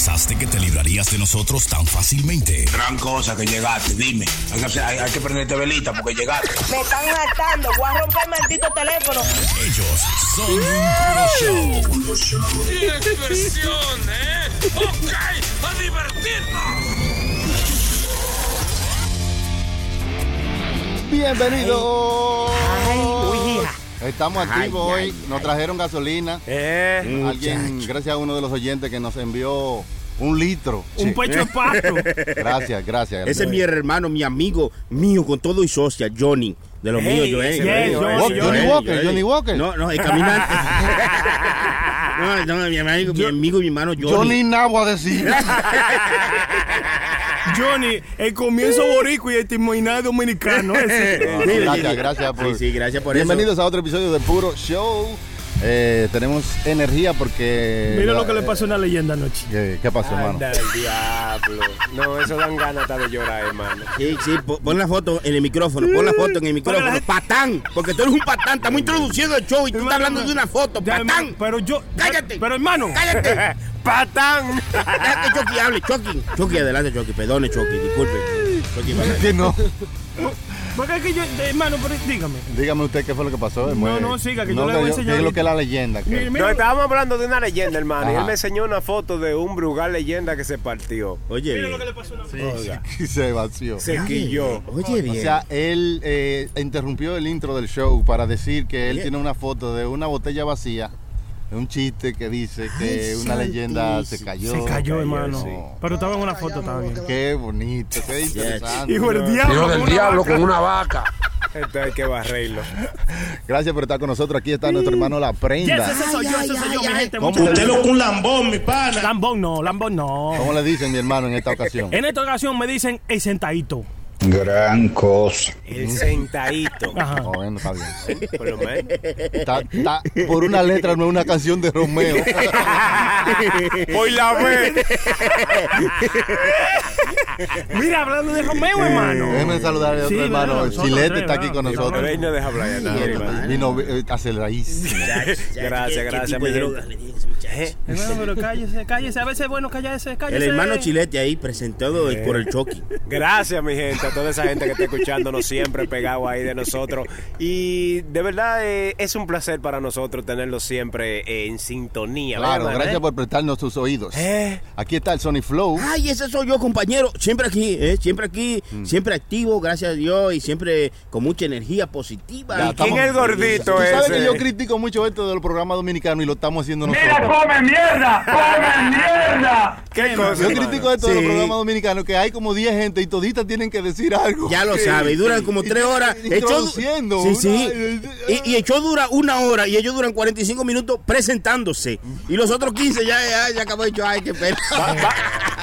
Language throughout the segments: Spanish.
pensaste que te librarías de nosotros tan fácilmente? Gran cosa que llegaste, dime. Hay que, hacer- hay- hay que prenderte velita porque llegaste. Me están hartando. Voy a romper el maldito teléfono. Ellos son un puro show. ¡Qué diversión, eh! ¡Ok! ¡A divertirnos! Bienvenidos. Estamos Ay, activos ay, hoy. Nos trajeron gasolina. Eh, Alguien, muchacho. gracias a uno de los oyentes que nos envió un litro. Un pecho de pato. Gracias, gracias. Ese es mi hermano, mi amigo mío, con todo y socia, Johnny. De los míos, yo, Johnny, yo, Johnny yo, Walker. Johnny Walker. No, no, el caminante. no, no, mi amigo, mi amigo y mi hermano Johnny. Johnny Nabo a decir. Johnny, el comienzo boricua y el terminal dominicano. Ese. No, Sí, gracias, gracias por. Sí, sí, gracias por Bienvenidos a otro episodio de Puro Show. Eh, tenemos energía porque. Mira lo que le pasó a una leyenda anoche. ¿Qué, qué pasó, hermano? Anda el diablo. No, eso dan ganas hasta de llorar, hermano. Sí, sí, po- pon la foto en el micrófono, pon la foto en el micrófono. Patán, porque tú eres un patán, estamos introduciendo el show y tú estás hablando de una foto, Ya, patán. Pero yo. Cállate. Pero hermano. Cállate. ¡Patán! Deja que Chucky hable, Chucky. Chucky, adelante, Chucky, perdone, Chucky, disculpe. Chucky, Que no. Porque es que yo. Hermano, pero dígame. Dígame usted qué fue lo que pasó. No, no, siga, que yo le voy a ¿qué enseñar es lo que es la leyenda? que- Mira, mira. No, estábamos hablando de una leyenda, hermano. Y Ajá. él me enseñó una foto de un Brugal leyenda que se partió. Oye, Mira bien. lo que le pasó a Oiga, Y se vació. se quilló. Oye, O bien. sea, él eh, interrumpió el intro del show para decir que él Oye. tiene una foto de una botella vacía, un chiste que dice que Ay, una leyenda se cayó. Se cayó, hermano. sí. Pero estaba en una foto, estaba bien. Qué bonito, qué interesante. Hijo del diablo. Hijo del con una diablo vaca. con una vaca. Esto hay que barrerlo. Gracias por estar con nosotros. Aquí está nuestro hermano La Yes, Prenda. ese soy yo, ese soy yo, mi gente. ¿Cómo Muchas le- gracias. un lambón, mi pana. Lambón no, Lambón no. ¿Cómo le dicen, mi hermano, en esta ocasión? En esta ocasión me dicen el sentadito. Gran cosa. El sentadito. Ajá. Bueno, está bien. Por lo menos. Está- está- por una letra, no es una canción de Romeo. Hoy la ve. Mira, hablando de Romeo, hermano. Déjeme saludar a otro Sí, hermano. nosotros Chilete tres, está aquí con nosotros. Ve y no deja hablar. Vino eh, aceleradísimo. Gracias, gracias, tipo de mi drogas gente. Hermano, pero cállese, cállese. A veces es bueno callarse, cállese. El hermano Chilete ahí presentado por el Chucky. Gracias, mi gente, a toda esa gente que está escuchándonos siempre pegado ahí de nosotros. Y de verdad eh, es un placer para nosotros tenerlos siempre eh, en sintonía. Claro, ¿verdad, gracias eh? por prestarnos tus oídos. Eh. Aquí está el Sony Flow. Ay, ese soy yo, compañero. Siempre aquí, ¿eh? Siempre aquí, siempre activo, gracias a Dios, y siempre con mucha energía positiva. Ya, Y estamos- ¿Quién es el gordito Tú sabes que yo critico mucho esto de los programas dominicanos y lo estamos haciendo nosotros. come mierda! ¡Come mierda! ¿Qué cosa? Yo critico esto de los Sí. programas dominicanos que hay como 10 gente y toditas tienen que decir algo. Ya lo sabe, y duran como Y- tres horas. introduciendo Sí, sí. una- Y, y el show dura una hora y ellos duran 45 minutos presentándose. Y los otros 15 ya, ya, ya acabó show. Ay, qué pena.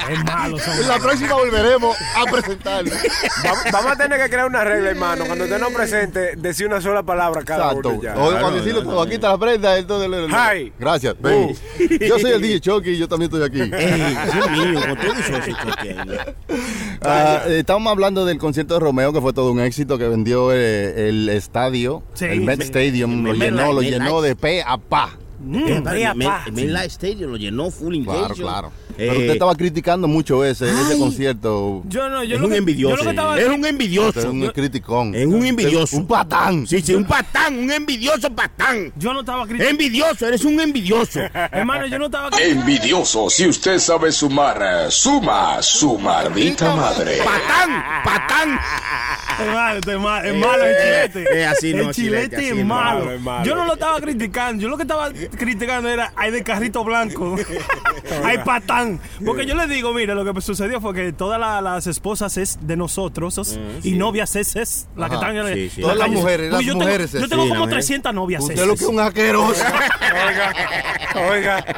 Es malo, son En la próxima volveremos a presentarlo. Va- Vamos a tener que crear una regla, hermano. Cuando usted nos presente, decir una sola palabra cada Exacto. uno. ya. O cuando decirlo todo, aquí está la prenda. Entonces, le- le- Hi. Gracias. ven. Yo soy el DJ Chucky y yo también estoy aquí. Ey, Dios mío, eh, estábamos hablando del concierto de Romeo, que fue todo un éxito, que vendió eh, el estadio, Sí. el Met Me- Stadium, lo Me- llenó, lo llenó de pe a pa. Eh, Paz. me- Main Stadium lo llenó full Claro, engagement. claro. Eh, Pero usted estaba criticando mucho ese, ese concierto. Yo no, yo es lo un que- envidioso. Yo lo que estaba. Es un envidioso. es un criticón. Es un envidioso. Un patán. Sí, sí, un patán, un envidioso patán. Yo no estaba criticando. Envidioso, eres un envidioso. Hermano, yo no estaba. Envidioso, si usted sabe sumar, eh, suma su maldita madre. Patán, patán. Es malo, este es malo, es malo el chilete. eh, así no, el chilete, chilete, es, malo. Malo, es malo. Yo no lo estaba criticando. Yo lo que estaba criticando era ay de carrito blanco. ay patán. Porque yo le digo, mire, lo que sucedió fue que todas la- las esposas es de nosotros y novias es, es la que están en sí, la Todas las mujeres, las yo mujeres Tengo, yo tengo Sí, como las mujeres. 300 novias. Usted es, lo que es un asqueroso. Oiga, oiga.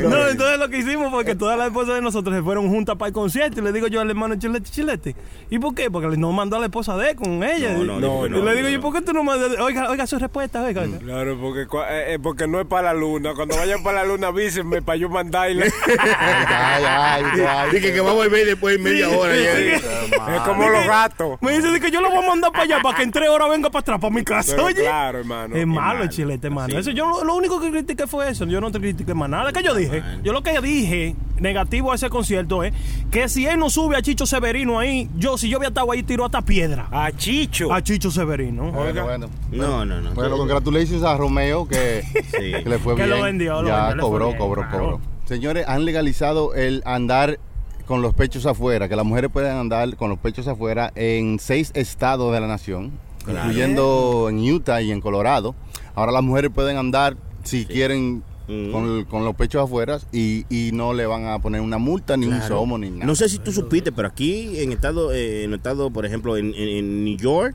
No, entonces lo que hicimos fue que todas las esposas de nosotros se fueron juntas para el concierto y le digo yo al hermano Chilete, Chilete. ¿Y por qué? Porque no mandó a la esposa de él con ella. No, no, y, no, y no, le digo no. yo, ¿por qué tú no mandas? Oiga, oiga su respuesta, oiga. oiga. Claro, porque, eh, eh, porque no es para la luna. Cuando vayan para la luna, avísenme para yo mandarle. ay, ay, ay. Dije que va a volver después de media hora. ya. es como los gatos. Me dice que yo lo voy a mandar para allá para que en tres horas venga para atrás, para mi casa. Pero Oye. claro, hermano. Es malo el chilete, hermano. Eso yo lo, lo único que critiqué fue eso. Yo no te critiqué más nada. que yo dije? Yo lo que dije negativo a ese concierto es que si él no sube a Chicho Severino ahí, yo, si yo había estado ahí, tiro hasta piedra. A Chicho. A Chicho Severino. Bueno, bueno. No, no, no. Bueno, congratulations a Romeo que, que le fue Que bien. lo vendió, lo ya vendió, fue cobró, bien, cobró, claro. cobró. Señores, han legalizado el andar con los pechos afuera, que las mujeres pueden andar con los pechos afuera en seis estados de la nación, incluyendo en Utah y en Colorado. Ahora las mujeres pueden andar si quieren Mm. con, con los pechos afuera y, y no le van a poner una multa, ni un somo, ni nada. No sé si tú supiste, pero aquí en estado, eh, en estado, por ejemplo, en, en- en New York,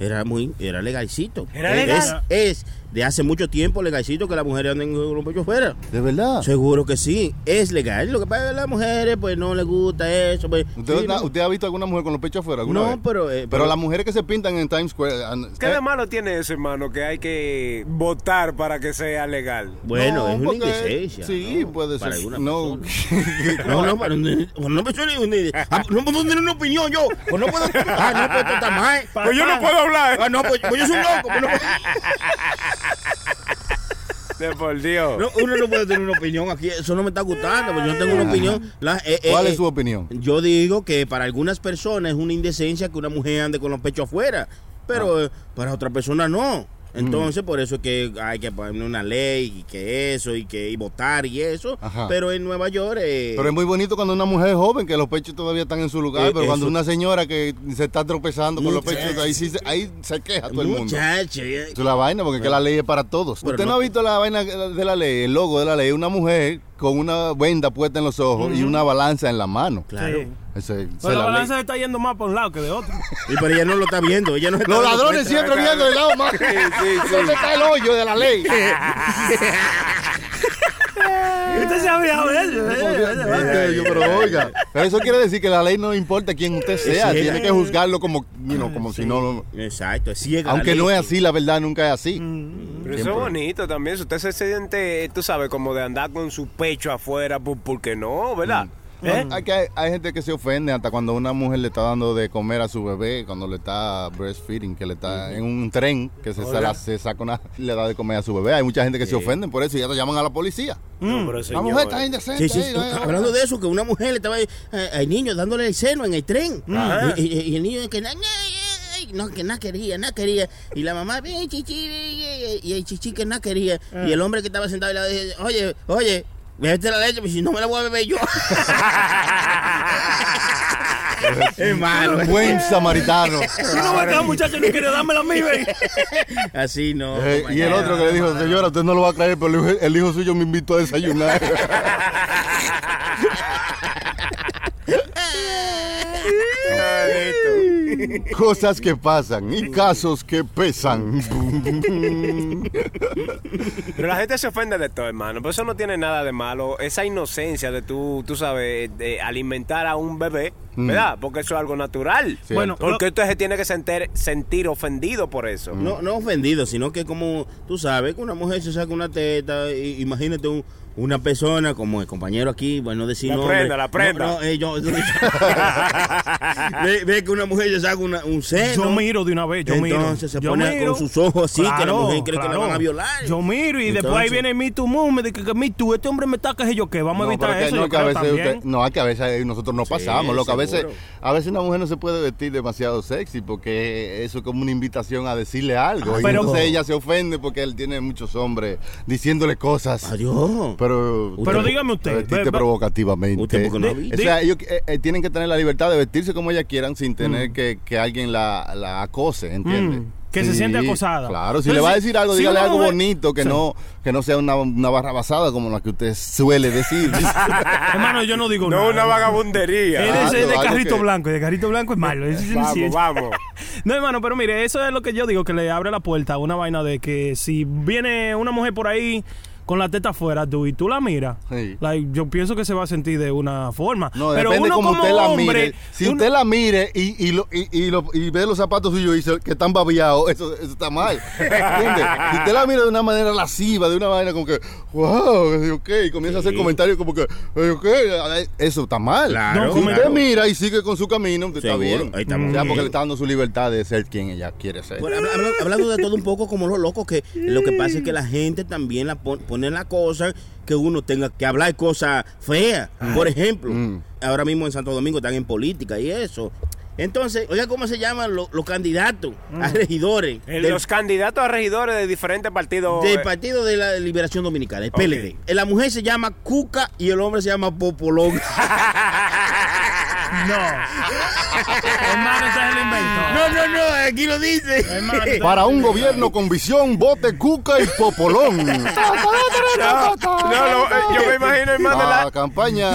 era muy, era legalcito. ¿Era legal? Es, es de hace mucho tiempo legalcito que las mujeres anden con los pechos fuera. ¿De verdad? Seguro que sí, es legal. Lo que pasa es que a las mujeres, pues no les gusta eso. Pues, ¿Usted, sí, ha- ¿no? ¿Usted ha visto alguna mujer con los pechos afuera? alguna No, vez? pero, eh, pero pero- las mujeres que se pintan en Times Square. an- ¿Qué eh, de malo tiene eso, hermano? Que hay que votar para que sea legal. Bueno, no, es una indecencia. Sí, ¿no? puede Para ser. alguna No. No, no, pero no, no me suena una idea. Ah, no puedo tener una opinión yo. Pues no puedo. Ah, no puedo estar mal. Pues yo no puedo hablar. Ah, no, pues, pues yo soy un loco. pues no puedo- De por Dios. No, uno no puede tener una opinión aquí. Eso no me está gustando, porque yo no tengo una opinión. La- eh, eh, ¿Cuál eh, es su opinión? Yo digo que para algunas personas es una indecencia que una mujer ande con los pechos afuera, pero eh, para otra persona no. Entonces, por eso es que hay que poner una ley y que eso y que y votar y eso. Ajá. Pero en Nueva York. eh, Pero es muy bonito cuando una mujer es joven, que los pechos todavía están en su lugar, Eh, pero cuando eso- una señora que se está tropezando con los pechos, ahí, sí se, ahí se queja todo el mundo. Muchacho, Eso es la vaina, porque es que la ley es para todos. ¿Usted no, no- ha visto la vaina de la ley, el logo de la ley? Una mujer con una venda puesta en los ojos y una balanza en la mano. Claro. Sí. Pero la balanza está yendo más por un lado que de otro. Y pero ella no lo está viendo. Ella no se está Los ladrones siempre viendo del lado más. ¿Dónde está el hoyo de la ley? Usted de eso. Eh, yo, pero oiga, pero eso quiere decir que la ley no importa quién usted sea, Sí. tiene que juzgarlo como, you know, como si no, Exacto, es ciega. aunque no es así, la verdad nunca es así. Pero eso es bonito también. Si usted se siente, tú sabes, como de andar con su pecho afuera, ¿por qué no? ¿Verdad? ¿Eh? Hay, que hay, hay gente que se ofende hasta cuando una mujer le está dando de comer a su bebé, cuando le está breastfeeding, que le está en un tren, que se, se la- se saca una, le da de comer a su bebé. Hay mucha gente que se ofenden por eso y ya te llaman a la policía. No, pero La señor, mujer está indecente. Sí, sí, ahí, tú- ahí, ahí. hablando de eso, que una mujer le estaba eh, al niño dándole el seno en el tren. Ajá. Y, y- y el niño que no, que nada quería, nada quería. Y la mamá, chichi, ven", y el chichi que nada quería. Y el hombre que estaba sentado y le dije, oye, oye, bebete la leche, pues si no me la voy a beber yo. Hermano. Buen samaritano. Tú no ves que la muchacha no quiere dármela a mí, ven. Así no. Eh, y el otro que le dijo, señora, usted no lo va a creer, pero el hijo, el hijo suyo me invitó a desayunar. Cosas que pasan y casos que pesan. Pero la gente se ofende de todo, hermano. Pero eso no tiene nada de malo. Esa inocencia de tú, tú sabes, de alimentar a un bebé, ¿verdad? Porque eso es algo natural. Bueno, Porque usted se tiene que sentir, sentir ofendido por eso. No, no ofendido, sino que como tú sabes que una mujer se saca una teta, y- imagínate un- una persona como el compañero aquí, bueno, decir La prenda, la prenda. No, no, eh, yo- ve, ve que una mujer se saca una- un seno. Yo miro de una vez, yo miro. Entonces se Yo pone miro. con sus ojos así, que la Claro, mujer cree que la claro. van a violar. Yo miro y después ahí Entonces- viene Me Too Movement, de que, que Me Too, este hombre me está que yo qué, vamos a evitar eso, no, que a veces usted- no, es que a veces nosotros no pasamos, lo que a veces, a veces una mujer no se puede vestir demasiado sexy porque eso es como una invitación a decirle algo. y pero- entonces ella se ofende porque él tiene muchos hombres diciéndole cosas. Adiós. Pero, Pero dígame usted, vestirte ve- ve- provocativamente. Usted porque no ha O sea, ellos eh, eh, tienen que tener la libertad de vestirse como ellas quieran sin tener que, que alguien la, la acose, ¿entiendes? Mm, que se siente acosada. Claro, si Entonces, le va a decir algo, si dígale algo mujer- bonito, que Sí. no que no sea una, una barra basada como la que usted suele decir. Hermano, yo no digo nada. No una vagabundería. Él es Ah, de carrito que- blanco, y de carrito blanco es malo. es- Vamos, es- vamos. No, hermano, pero mire, eso es lo que yo digo, que le abre la puerta a una vaina de que si viene una mujer por ahí con la teta afuera, tú, y tú la miras, Sí. like, yo pienso que se va a sentir de una forma. No, pero depende uno como como usted la hombre, mire. Si uno- usted la mire y, y, lo, y, y lo- y ve los zapatos suyos y dice que están babiados, eso, eso está mal. ¿Entiende? Si usted la mira de una manera lasciva, de una manera como que, wow, ok, y comienza a hacer comentarios como que, "Eh, ok, eso está mal. Claro, si claro. usted mira y sigue con su camino, usted está bien. ahí estamos O sea, porque le está dando su libertad de ser quien ella quiere ser. Bueno, habla- habla- hablando de todo un poco como los locos, que lo que pasa es que la gente también la pon- pone ponen la cosa que uno tenga que hablar cosas feas. Por ejemplo, Mm. ahora mismo en Santo Domingo están en política y eso. Entonces, oiga, ¿cómo se llaman lo- los candidatos a regidores Eh, del, Los candidatos a regidores de diferentes partidos. del eh, Partido de la Liberación Dominicana, el Ok. PLD? Eh, La mujer se llama Cuca y el hombre se llama Popolón. No. Hermano, ese es el invento. No, no, no, aquí lo dice. Hermano, Para un gobierno con visión, vote Cuca y Popolón. No, eh, yo me imagino, hermano, La la- campaña,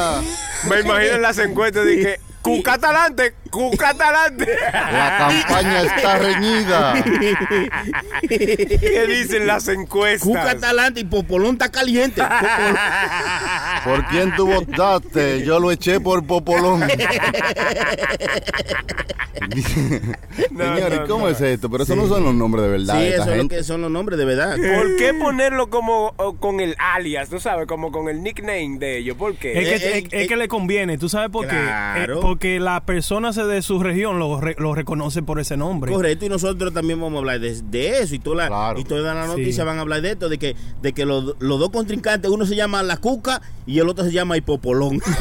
me imagino en las encuestas de que Cuca talante, Cuca talante. la campaña está reñida. ¿Qué dicen las encuestas? Cuca está adelante y Popolón está caliente. Popolón. ¿Por quién tú votaste? Yo lo eché por Popolón. Señores, no, ¿cómo no. es esto? Pero eso no son los nombres de verdad Sí, eso es lo gente. que son los nombres de verdad. ¿Por qué ponerlo como o, con el alias? Tú sabes, como con el nickname de ellos. ¿Por qué? Es que, Eh, es- eh, es que le conviene, ¿tú sabes por Claro. qué? Eh, porque la persona se- de su región lo, re- lo reconoce por ese nombre. Correcto, y nosotros también vamos a hablar de, de eso y, toda la, Claro. y las Sí. noticias van a hablar de esto, de que, de que los, los dos contrincantes, uno se llama La Cuca y el otro se llama Hipopolón.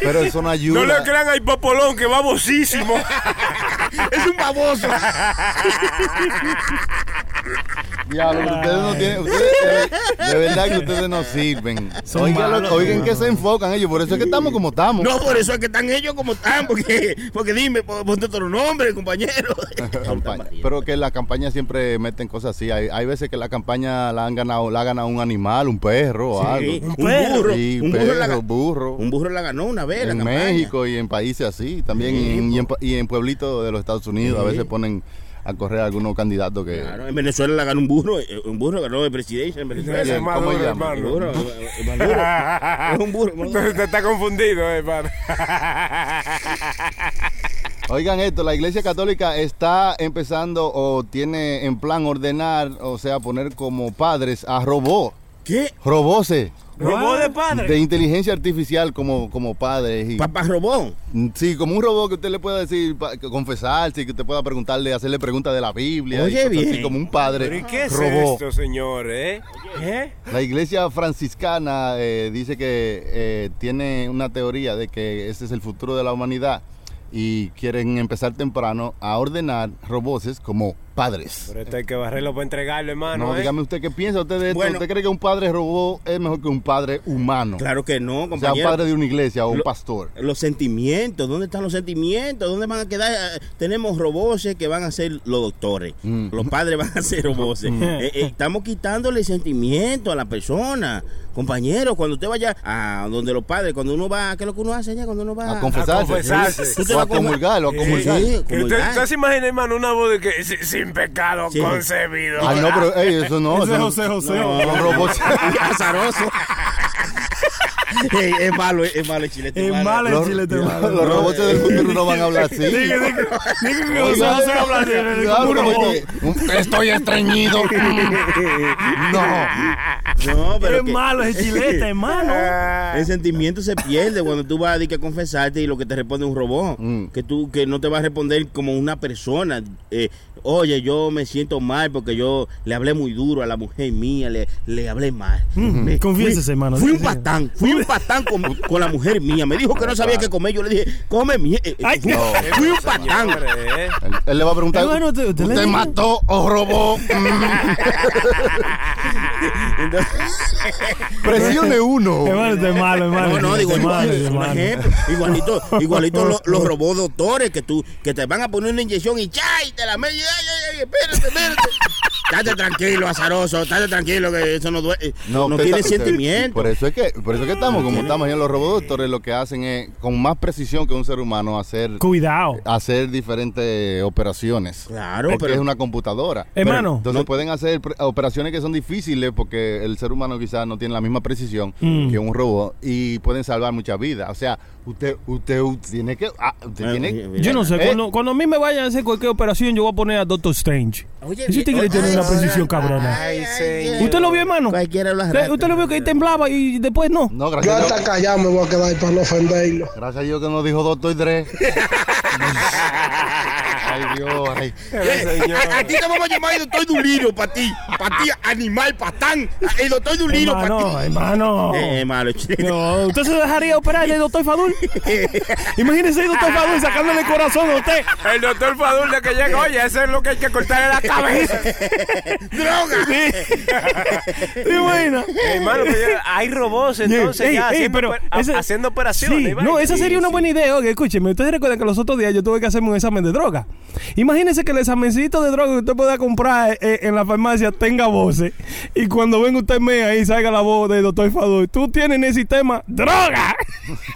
Pero eso no ayuda. No le crean a Hipopolón, que va bocísimo. es un baboso. Diablo, ustedes no tienen. ustedes- de, verdad que ustedes no sirven. Son Oigan, lo- que se enfocan ellos. Por eso es que estamos como estamos. No, por eso es que están ellos como están, porque, porque dime, pon- ponte otro nombre, compañero. Campaña. Pero que la campaña siempre meten cosas así. Hay, hay veces que la campaña la han ganado, la ha ganado un animal, un perro o algo. Sí, un perro. burro, Sí, un burro, la, burro. un burro la ganó una vez. la en campaña. México y en países así, también en- y, en, pa- y en pueblitos de los Estados Unidos a veces ponen a correr algunos candidatos que Claro, en Venezuela la ganó un burro, eh, un burro ganó de presidencia en Ese Venezuela. es ¿Cómo Maduro, llama? hermano. El burro, el Maduro. Es un burro. Maduro. Entonces te está confundido, eh, hermano. Oigan esto, la Iglesia Católica está empezando o tiene en plan ordenar, o sea, poner como padres a robots, ¿Qué? robots Robó de padre. de inteligencia artificial como, como padres. Y, Papá robó. sí, como un robot que usted le pueda decir, pa- confesarse, que usted pueda preguntarle, hacerle preguntas de la Biblia. Oye, bien. así, como un padre ¿Pero y qué es robot. esto, señor, eh? ¿Eh? La iglesia franciscana eh, dice que eh, tiene una teoría de que ese es el futuro de la humanidad y quieren empezar temprano a ordenar robots como padres. Pero esto hay que barrerlo para entregarlo, hermano, No, eh. dígame usted qué piensa usted de esto. Bueno. ¿Usted cree que un padre robot es mejor que un padre humano? Claro que no, o sea, un compañero. padre de una iglesia o un Lo- pastor. Los sentimientos, ¿dónde están los sentimientos? ¿Dónde van a quedar? Tenemos robots que van a ser los doctores. Mm. Los padres van a ser robots. Eh, eh, estamos quitándole sentimiento a la persona. Compañero, cuando usted vaya a donde los padres, cuando uno va, ¿qué es lo que uno hace allá? Cuando uno va A confesarse. confesarse. O a comulgar, o a comulgar. Sí, comulgar. usted, usted se imagina, hermano, una voz de que si- sin pecado Sí. concebido. Ah, no, pero ey, eso no. Ese no- José José. No. Son robots. azaroso. Ey, es malo, es malo el chilete. Es malo el Los, chilete los malo. robots del futuro no van a hablar así. Diga, diga, diga que habla como robot. que, un- Estoy estreñido. no. No, pero Es que- malo ese chilete, hermano. El sentimiento se pierde cuando tú vas a, di que a confesarte y lo que te responde es un robot. Mm. Que tú que no te va a responder como una persona. Eh, Oye, yo me siento mal porque yo le hablé muy duro a la mujer mía, le, le hablé mal. Me- Confiésese, fui- hermano. Fui un patán, fui un patán con, con la mujer mía. Me dijo que no sabía qué comer. Yo le dije, come mierda. Ay, fui, no. fui un patán. Eh. Él, él le va a preguntar, Hermano, ¿usted- usted le ¿usted dijo? mató o robó? Presione uno. Hermano, es malo, hermano. No, no, digo, igual- un ejemplo, igualito, igualito los, los robots doctores que tú, que te van a poner una inyección y ¡chay! te la me ay, ay, ay, espérate, espérate. Estate tranquilo, azaroso, estate tranquilo que eso no duele, no, usted tiene está- sentimiento. Por eso es que, por eso es que estamos como estamos. Ya los robots doctores lo que hacen es, con más precisión que un ser humano, hacer, Cuidado. hacer diferentes operaciones. Claro, porque pero- es una computadora. Hermano. Entonces No- pueden hacer operaciones que son difíciles porque el ser humano quizás no tiene la misma precisión Mm. que un robot y pueden salvar muchas vidas. O sea, usted, usted, usted tiene que, ah, usted tiene, mira. Yo no sé, Eh. cuando, cuando a mí me vayan a hacer cualquier operación, yo voy a poner a Doctor Strange. Oye, Ese tigre oye, tiene una ay, precisión ay, cabrona. Ay, señor. ¿Usted lo vio, hermano? Cualquiera lo ¿Usted usted lo vio que ahí temblaba y después no? No, gracias a hasta callado me voy a quedar para no ofenderlo. gracias a Dios que no dijo Doctor Dre. Ay, Dios, ay. A, a ti te vamos a llamar el doctor Duliro para ti. Para ti, animal, patán. El doctor Duliro para Hermano, ti. hermano. Eh, malo, chile. No, ¿usted se dejaría operar del doctor Fadul? Imagínese el doctor Fadul sacándole el corazón a usted. El doctor Fadul de que llega, oye, eso es lo que hay que cortarle la cabeza. ¡Droga! ¿Te imaginas? Hermano, pero ya hay robots entonces Ey, ya ey, haciendo, pero haciendo operaciones. Sí, no, esa sería una Sí, buena idea. Oye, escúcheme, ustedes recuerdan que los otros días yo tuve que hacerme un examen de droga. Imagínense que el examencito de droga que usted pueda comprar eh, en la farmacia tenga voces. Y cuando venga usted me ahí salga la voz del doctor Fadul. Tú tienes en el sistema droga.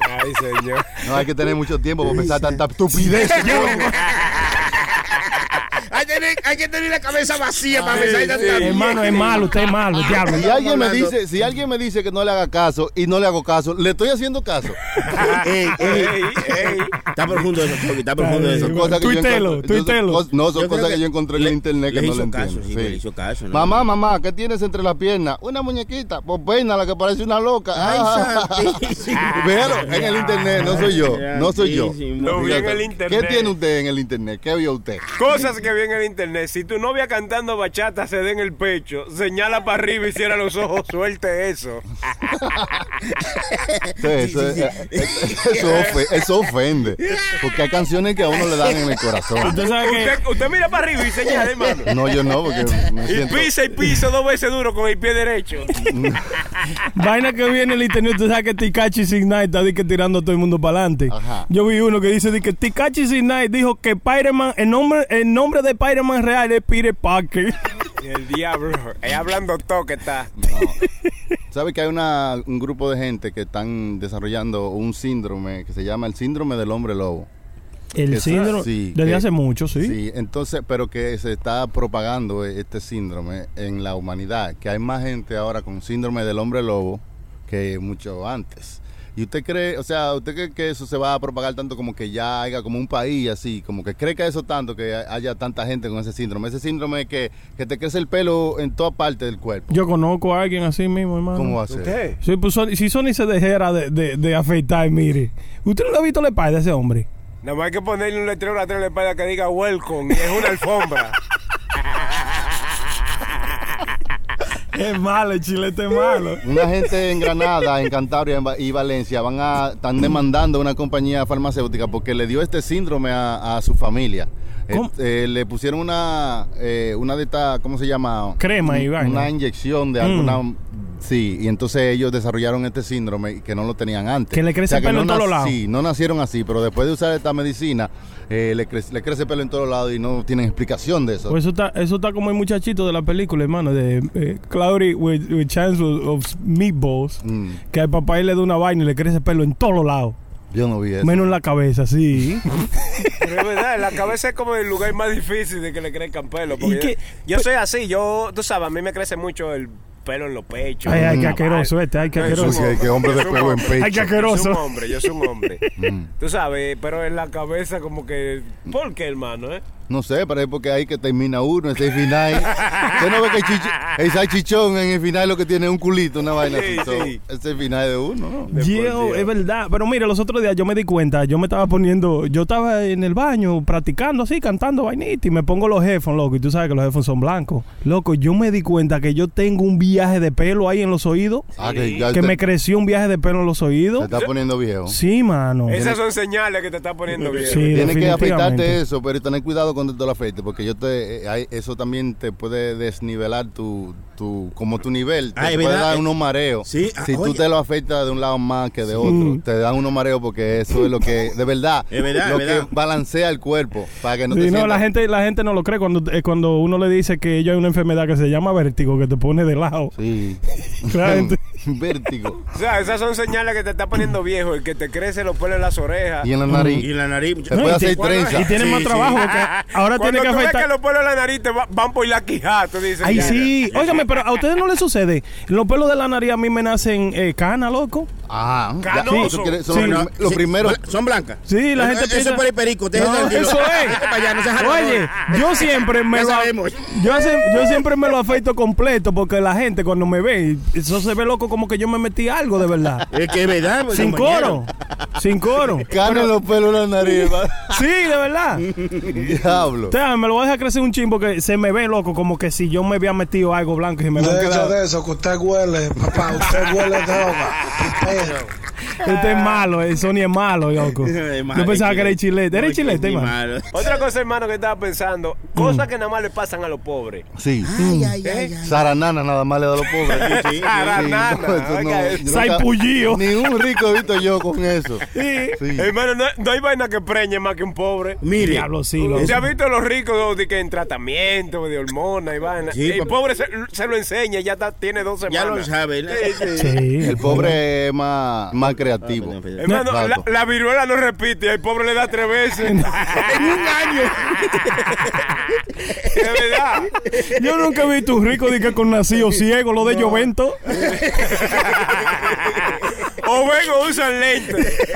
Ay, señor. No hay que tener mucho tiempo para pensar tanta estupidez. Hay, que tener- la cabeza vacía para pensar en tanta Hermano, es malo, usted es malo, diablo. Si alguien, me dice, si alguien me dice que no le haga caso y no le hago caso, le estoy haciendo caso. Ey, ey, ey. Está profundo eso, está profundo eso. Cosas que Tuitelo, tuitelo. cos- No, son cosas que, que yo encontré en le- el internet que le no caso, entiendo. sí, sí. le hizo caso, ¿no? Mamá, mamá, ¿qué tienes entre las piernas? Una muñequita. Pues peina la que parece una loca. Ay, Ah. santísimo. Véalo, en el internet, no soy yo. No soy yo. Lo vi en el ¿Qué internet. tiene usted en el internet? ¿Qué vio usted? Cosas que vi en el internet. Si tu novia cantando bachata se da en el pecho, señala para arriba y cierra los ojos, suelte eso. Sí, eso, es- eh, eso ofe- eso ofende. Porque hay canciones que a uno le dan en el corazón. Usted sabe que Usted, usted mira para arriba y señala, hermano. No, yo no, porque me Y siento. pisa y pisa dos veces duro con el pie derecho. vaina que viene en el internet, usted sabe que Tikachi Sin Night está di que tirando a todo el mundo para adelante. Yo vi uno que dice di que Tikachi Sin Night dijo que Spider-Man, el nombre, el nombre de Spider-Man real es Peter Parker. El diablo. Ahí hablando todo que está. ¿Sabe que hay una, un grupo de gente que están desarrollando un síndrome que se llama el síndrome del hombre lobo? El síndrome, sí, desde que- hace mucho, ¿sí? Sí, entonces, pero que se está propagando este síndrome en la humanidad, que hay más gente ahora con síndrome del hombre lobo que mucho antes. ¿Y usted cree, o sea, usted cree que eso se va a propagar tanto como que ya haya como un país así, como que cree que eso tanto, que haya tanta gente con ese síndrome? Ese síndrome es que, que te crece el pelo en toda parte del cuerpo. Yo conozco a alguien así mismo, hermano. ¿Cómo va a ser? ¿Usted? Sí, pues, si Sony se dejara de, de, de afeitar, mire. ¿Usted no le ha visto la espalda de ese hombre? Nada más hay que ponerle un letrero atrás de la espalda que diga welcome. Y es una alfombra. Es malo, el chilete es malo. Una gente en Granada, en Cantabria y Valencia van a están demandando a una compañía farmacéutica porque le dio este síndrome a, a su familia. ¿Cómo? Eh, eh, le pusieron una eh, una de estas, ¿cómo se llama? Crema vaina. Una inyección de Mm. alguna Sí, y entonces ellos desarrollaron este síndrome que no lo tenían antes. Que le crece O sea, el pelo no en todos lados. Sí, no nacieron así, pero después de usar esta medicina eh, le, crece, le crece pelo en todos lados y no tienen explicación de eso. Pues eso está, eso está como el muchachito de la película, hermano, de eh, Cloudy with, with Chance of, of Meatballs. Mm, Que al papá él le da una vaina y le crece pelo en todos lados. yo no vi eso. Menos en la cabeza, sí. Pero es verdad, la cabeza es como el lugar más difícil de que le crezcan pelo. ¿Y porque? Yo, yo soy así, yo, tú sabes, a mí me crece mucho el pelo en los pechos. Ay, ay, qué la asqueroso este, ay, qué Yo soy asqueroso. un Sí, que hombre de yo soy un pelo en hombre. pecho. Ay, qué Yo soy asqueroso. un hombre, yo soy un hombre. Mm. Tú sabes, pero en la cabeza como que... ¿Por qué, hermano? Eh? No sé, pero es porque ahí que termina uno, ese final. Usted no ve que el salchichón en el final lo que tiene es un culito, una vaina Sí, así. sí. Ese es el final de uno, ¿no? Yo, es verdad. Pero mira, los otros días yo me di cuenta, yo me estaba poniendo, yo estaba en el baño practicando así, cantando vainita y me pongo los headphones, loco, y tú sabes que los headphones son blancos. Loco, yo me di cuenta que yo tengo un viaje de pelo ahí en los oídos, Ah, que ya que me creció un viaje de pelo en los se oídos. está poniendo viejo. Sí, mano. Esas son señales que te está poniendo bien. Sí, Tienes que afeitarte eso, pero tener cuidado cuando te lo afeites, porque yo te, eh, hay- eso también te puede desnivelar tu, tu como tu nivel, te Ah, puede verdad, dar eh, unos mareos. sí, ah, si tú oye. te lo afeitas de un lado más que de otro, te dan unos mareos porque eso es lo que, de verdad, Es verdad, lo es verdad. que balancea el cuerpo para que no Sí, te no, sientas- la gente, la gente no lo cree cuando, eh, cuando uno le dice que ella hay una enfermedad que se llama vértigo, que te pone de lado. Sí. La gente- Vértigo. O sea, esas son señales que te está poniendo viejo, el que te crece los pelos en las orejas. Y en la nariz. Y en la nariz. Se puede y hacer te- trenza. Y tiene Sí, más sí. trabajo ahora Cuando tiene que tú ves afeitar. que los pelos de la nariz te va- van por la quijada, tú dices. Ay, ya. sí. Óigame, pero a ustedes no les sucede. Los pelos de la nariz a mí me nacen eh, cana, loco. Ah, Canoso. eso son Sí. los, prim- los Sí, primeros. Son blancas. Sí, la gente Eso piensa- es por el perico. No, eso es. Oye, yo siempre me lo sabemos. yo, hace- yo siempre me lo afeito completo porque la gente cuando me ve, eso se ve loco como que yo me metí algo de verdad. Es que es verdad. pues, Sin coro. Sin coro. Cana en los pelos de la nariz. Sí, de verdad. Diablo. Usted me lo voy a dejar crecer un chin porque se me ve loco como que si yo me había metido algo blanco y se me había Deje quedado. de eso, que usted huele, papá, usted huele droga. Pero, Este es malo, eh, Sony es malo, loco. Es malo, Yo pensaba que era el chilete. ¿Era el chilete, hermano? malo. Otra cosa, hermano, que estaba pensando, cosas que nada más le pasan a los pobres. Sí. Ay, ay, ay, ay. Saranana nada más le da a los pobres. Sí, sí. Saranana, no, Saipullío. Ni un rico he visto yo con eso. Sí. Sí. Hermano, no, no hay vaina que preñe más que un pobre. Mire, Diablo, sí. ¿Se ha visto los ricos de que en tratamiento, de hormonas y vaina? Sí, el pobre se, se lo enseña, ya está, tiene dos ya lo semanas. sabe. ¿no? Sí. El pobre es más, más creativo. Ah, Hermano, la, viruela no repite, al pobre le da tres veces. en un año. de verdad. Yo nunca he visto un rico de que con nacido ciego, lo de Jovento. O vengo usan lentes.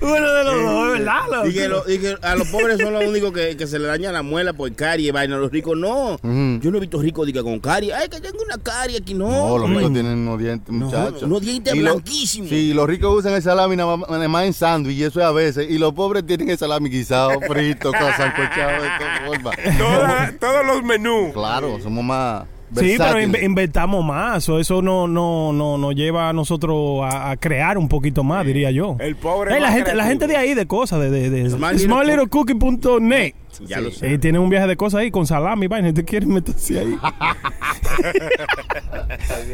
Uno de los dos, ¿verdad? Y que, lo- y que a los pobres son los únicos que, que se le daña la muela por carie y vaina. Los ricos no. Yo no he visto ricos diga, con carie. Ay, que tengo una carie aquí. No, No, los ricos no. tienen unos dientes, muchachos. unos dientes Y blanquísimos. Sí, los ricos usan el salami nada más, en sándwich y eso es a veces. Y los pobres tienen el salami guisado, frito, con sancochado de todas formas. Toda- todos los menús. Claro, somos más Sí, pero inventamos más. o Eso no, no, no, nos lleva a nosotros a, a crear un poquito más, diría yo. El pobre. La, gente, la creativo. gente de ahí, de cosas, de, de, de Smart Little smartlittlecookie.net. Ya lo sé. Eh, tiene un viaje de cosas ahí con salami, vaina. ¿Te quieres meterse ahí?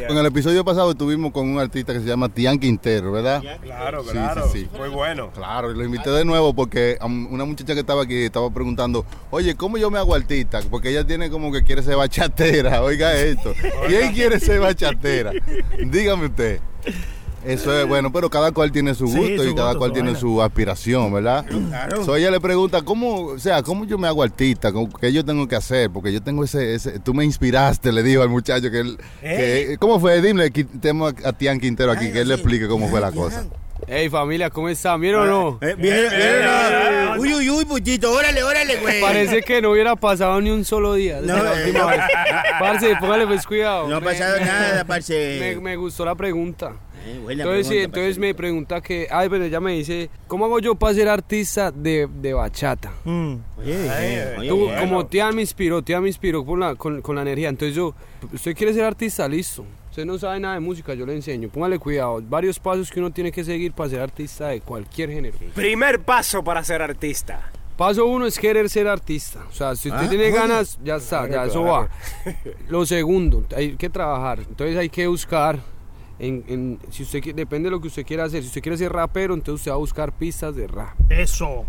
En el episodio pasado estuvimos con un artista que se llama Tian Quintero, ¿verdad? Claro, Sí, claro. sí, sí. Muy bueno. Claro, y lo invité de nuevo porque una muchacha que estaba aquí estaba preguntando, oye, ¿cómo yo me hago artista? Porque ella tiene como que quiere ser bachatera, oiga esto. ¿Quién quiere ser bachatera? Dígame usted. Eso es bueno, pero cada cual tiene su Sí, gusto su y cada gusto, cual su tiene vaina. su aspiración, ¿verdad? Claro. So, ella le pregunta, ¿cómo, o sea, cómo yo me hago artista? ¿Cómo- ¿Qué yo tengo que hacer? Porque yo tengo ese, ese tú me inspiraste, le dijo al muchacho que él, que- ¿cómo fue? Dime, tenemos a Tian Quintero aquí, que él le explique cómo fue la cosa. Hey familia, ¿cómo están? ¿Bien o no? Eh, bien, bien, no. Uy, uy, uy, puchito. Órale, órale, güey. Parece que no hubiera pasado ni un solo día No, la eh. última vez. Parce, póngale pues cuidado. No ha pasado me- nada, parce. Me, me gustó la pregunta. Eh, buena Entonces, sí, pregunta, entonces me pregunta que, ay, pero ella me dice, ¿cómo hago yo para ser artista de, de bachata? Mm. Oye, eh, oye, Tú, bueno. como Tian me inspiró, Tian me inspiró con la, con, con la energía. Entonces yo, ¿usted quiere ser artista? Listo. Usted no sabe nada de música, yo le enseño. Póngale cuidado. Varios pasos que uno tiene que seguir para ser artista de cualquier género. Primer paso para ser artista. Paso uno es querer ser artista. O sea, si usted Ah, tiene oye. ganas, ya está, ya eso va. Lo segundo, hay que trabajar. Entonces hay que buscar. En, en- si usted depende de lo que usted quiera hacer. Si usted quiere ser rapero, entonces usted va a buscar pistas de rap. Eso.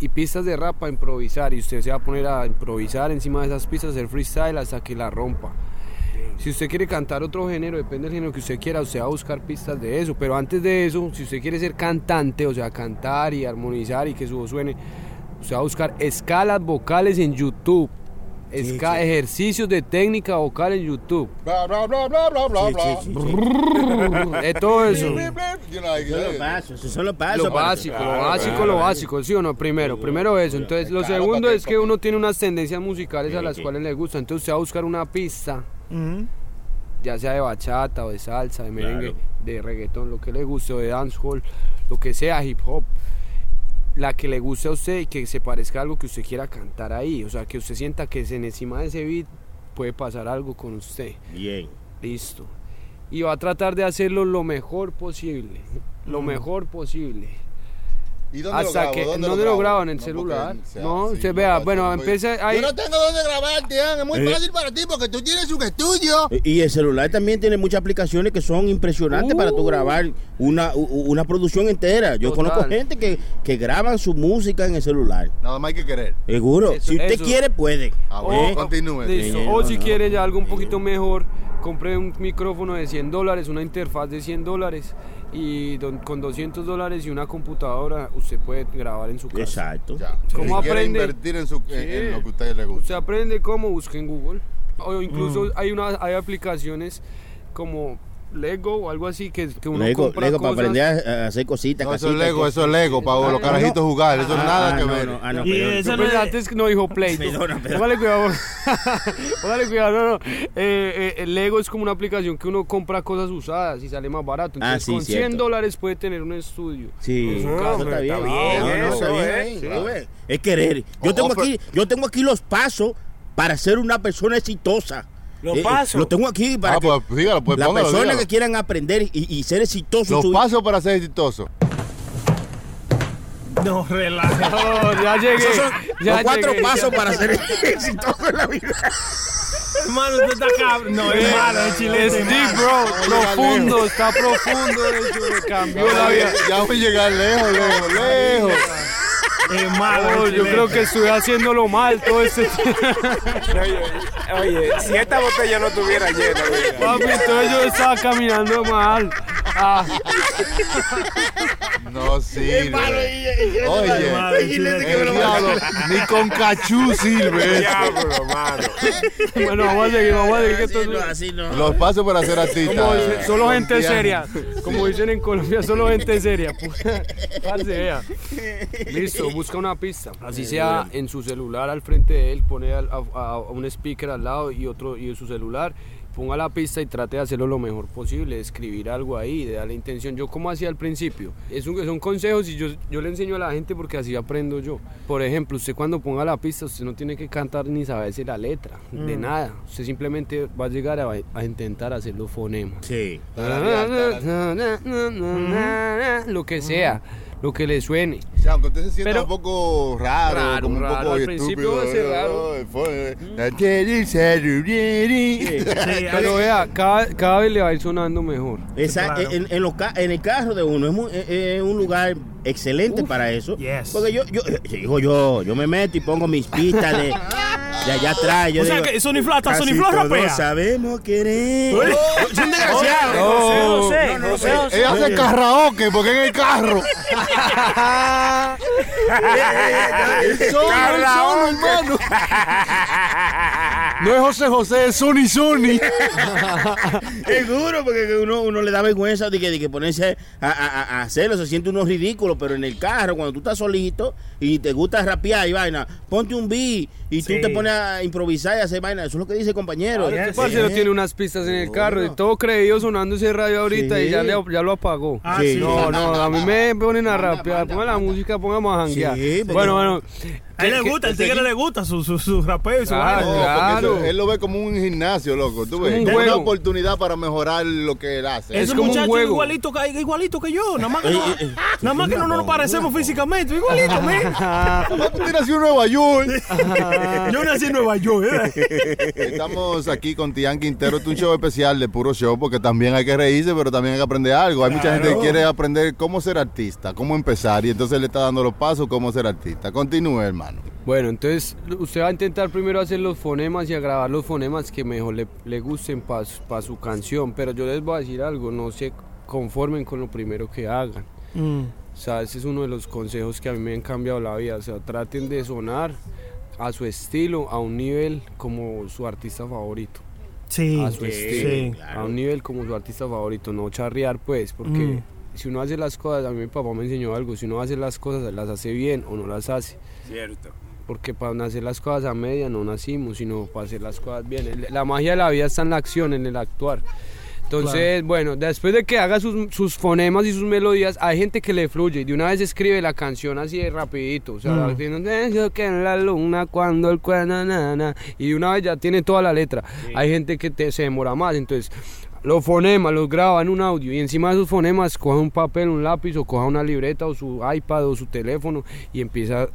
Y pistas de rap para improvisar. Y usted se va a poner a improvisar encima de esas pistas, hacer freestyle hasta que la rompa. Si usted quiere cantar otro género, depende del género que usted quiera, usted va a buscar pistas de eso. Pero antes de eso, si usted quiere ser cantante, o sea, cantar y armonizar y que su voz suene, usted va a buscar escalas vocales en YouTube. Esca- Ejercicios de técnica vocal en YouTube. Bla, bla, bla, bla, bla, bla, Sí, bla. sí, sí, sí. De todo eso. Esos son los pasos. Lo básico, lo básico, lo básico, ¿sí o no? Primero, primero eso. Entonces, lo segundo es que uno tiene unas tendencias musicales a las cuales le gusta. Entonces, usted va a buscar una pista, ya sea de bachata o de salsa, de merengue, de reggaetón, lo que le guste, o de dancehall, lo que sea, hip hop. La que le guste a usted y que se parezca a algo que usted quiera cantar ahí. O sea, que usted sienta que en encima de ese beat puede pasar algo con usted. Bien. Listo. Y va a tratar de hacerlo lo mejor posible. Lo mejor posible. ¿Y dónde Hasta lo que grabo? no lo grabo en No, celular. sea No, no vea, bueno, no, empieza ahí. Yo no tengo dónde grabar, Tian. Es muy Eh. fácil para ti porque tú tienes un estudio. Y y el celular también tiene muchas aplicaciones que son impresionantes Uh. para tú grabar una, una producción entera. Yo Total. conozco gente que, que graban su música en el celular. Nada más hay que querer. Seguro. Eso- si usted eso. quiere, puede. Ah, bueno, ¿Eh? continúe. Sí, O no, si no. quiere ya algo un poquito mejor, compre un micrófono de 100 dólares, una interfaz de 100 dólares y don- con 200 dólares y una computadora usted puede grabar en su casa. Exacto. ¿Cómo Si aprende? invertir en, su, en- Sí. en lo que a ustedes les gusta. Usted aprende cómo, busque en Google. O incluso Mm. hay, una, hay aplicaciones como Lego o algo así que, que uno Lego, compra Lego para aprender a a hacer cositas. No, eso es Lego, eso es Lego, para los Ah, carajitos no. jugar, eso Ah, nada ah, que no, ver. no, ah, no, Y perdón. eso no es- antes que no dijo Play. Perdona, perdona. Póngale cuidado. Póngale cuidado, no, no. Eh, eh, el Lego es como una aplicación que uno compra cosas usadas y sale más barato. Ah, Entonces, sí, con 100 cierto. dólares puede tener un estudio. Sí, eso está bien. Es querer. Yo tengo aquí, yo tengo aquí los pasos para ser una persona exitosa. ¿Los Eh, eh, pasos? Los tengo aquí para Ah, que pues dígalo, pues las póngalo, personas dígalo. que quieran aprender y, y ser exitosos. Los su- pasos para ser exitoso. No, relaja. No, ya llegué. Esos son ya los cuatro llegué. pasos para ser exitoso en la vida. Hermano, usted está cabrón. No, es malo, es. Es deep, bro. Profundo, está profundo. Eso cambió la vida. Ya voy a llegar lejos, lejos, lejos. Es malo. Oh, yo creo que estoy haciéndolo mal todo este tiempo. Oye, oye, si esta botella no estuviera llena, mira. Papi, entonces yo estaba caminando mal. Ah, No sirve. Oye, diablo, ni con cachú sirve. Diablo, mano. bueno, vamos a seguir, vamos a seguir. que Así esto- no, así no. Los pasos para ser artista. Como dicen, solo gente seria. Como dicen en Colombia, solo gente seria. Listo, busca una pista. Así sea en su celular al frente de él, pone al- a, a- a un speaker al lado y otro y su celular. Ponga la pista y trate de hacerlo lo mejor posible, escribir algo ahí, de darle intención. Yo como hacía al principio, es un- son consejos y yo, yo le enseño a la gente porque así aprendo yo. Por ejemplo, usted cuando ponga la pista, usted no tiene que cantar ni saberse la letra, de nada. Usted simplemente va a llegar a, a intentar hacer los fonemas. Sí. Lo que sea, lo que le suene. O sea, aunque usted se sienta Pero- un poco raro, Raro, como un raro, poco al principio estúpido. va a ser raro. Pero vea, cada, cada vez le va a ir sonando mejor. Esa- Claro. en, en los ca- en el carro de uno es, muy- es- es un lugar excelente para eso. yes. Porque yo, yo, yo digo yo, yo me meto y pongo mis pistas de, de allá atrás. Yo O sea digo, que Sony Flow, hasta Sony Flow rapea. sabemos querer. Yo soy un desgraciado. No, José, no, no, José, no, José. Ella hace karaoke porque en el carro. Solo, solo, hermano. No es José José, es Sony Sony. Seguro, porque que uno, uno le da vergüenza de que, de que ponerse a, a- a- hacerlo, se siente uno ridículo, pero en el carro, cuando tú estás solito y te gusta rapear y vaina, ponte un beat y Sí. tú te pones a improvisar y hacer vaina. Eso es lo que dice el compañero. Este Sí. parcero tiene unas pistas en el carro y todo creído sonando ese radio ahorita Sí. y ya, le- ya lo apagó. Ah, Sí. sí. No, no, a mí me ponen a rapear, manda, ponga la música, pongamos a janguear. Sí, porque- bueno, bueno. A él le ¿qué- gusta, el tigre le gusta su, su, su rapeo y su Ah. No, claro. eso- él lo ve como un gimnasio, loco. Tú ves, un es una oportunidad para mejorar lo que él hace. Es Ese como un muchacho juego. igualito que, igualito que yo, nada más que Eh, no, eh, eh, nada más que no, no nos parecemos físicamente, igualito, men. Tú tienes en Nueva York. Yo nací en Nueva York, ¿eh? Estamos aquí con Tian Quintero. Este es un show especial de puro show porque también hay que reírse, pero también hay que aprender algo. Hay mucha gente que quiere aprender cómo ser artista, cómo empezar y entonces le está dando los pasos cómo ser artista. Continúe, hermano. Bueno, entonces usted va a intentar primero hacer los fonemas y a grabar los fonemas que mejor le, le gusten para su canción, pero yo les voy a decir algo, no se conformen con lo primero que hagan. O sea, ese es uno de los consejos que a mí me han cambiado la vida. O sea, traten de sonar a su estilo, a un nivel como su artista favorito. Sí, A su Sí, estilo, claro. a un nivel como su artista favorito, no charrear pues, porque Mm. Si uno hace las cosas, a mí mi papá me enseñó algo, si uno hace las cosas, las hace bien o no las hace. Cierto. Porque para hacer las cosas a media no nacimos, sino para hacer las cosas bien. La magia de la vida está en la acción, en el actuar. Entonces, bueno, después de que haga sus, sus fonemas y sus melodías, hay gente que le fluye y de una vez escribe la canción así de rapidito. O sea, Mm. haciendo, "Yo que en la luna cuando el cuerno, na, na", y de una vez ya tiene toda la letra. Hay gente que te- se demora más, entonces los fonemas los graba en un audio y encima de esos fonemas coja un papel, un lápiz o coja una libreta o su iPad o su teléfono y empieza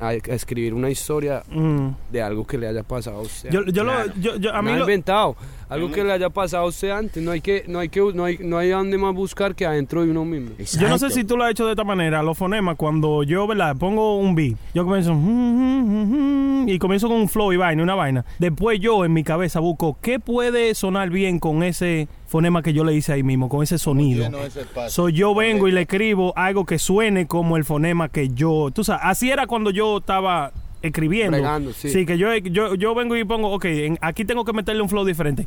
a, escribir una historia Mm. de algo que le haya pasado a usted. Yo, yo lo, yo, yo, a mí Nada lo, inventado. Algo que le haya pasado a usted antes. No hay que, no hay que, no hay, no hay dónde más buscar que adentro de uno mismo. Yo no sé si tú lo has hecho de esta manera, los fonemas, cuando yo, ¿verdad? Pongo un beat, yo comienzo y comienzo con un flow y vaina, una vaina. Después yo en mi cabeza busco qué puede sonar bien con ese fonema que yo le hice ahí mismo, con ese sonido. ese. So, yo vengo y le escribo algo que suene como el fonema que yo. Tú sabes, así era cuando yo estaba escribiendo. Bregando, sí. que yo, yo, yo vengo y pongo, ok, en- aquí tengo que meterle un flow diferente.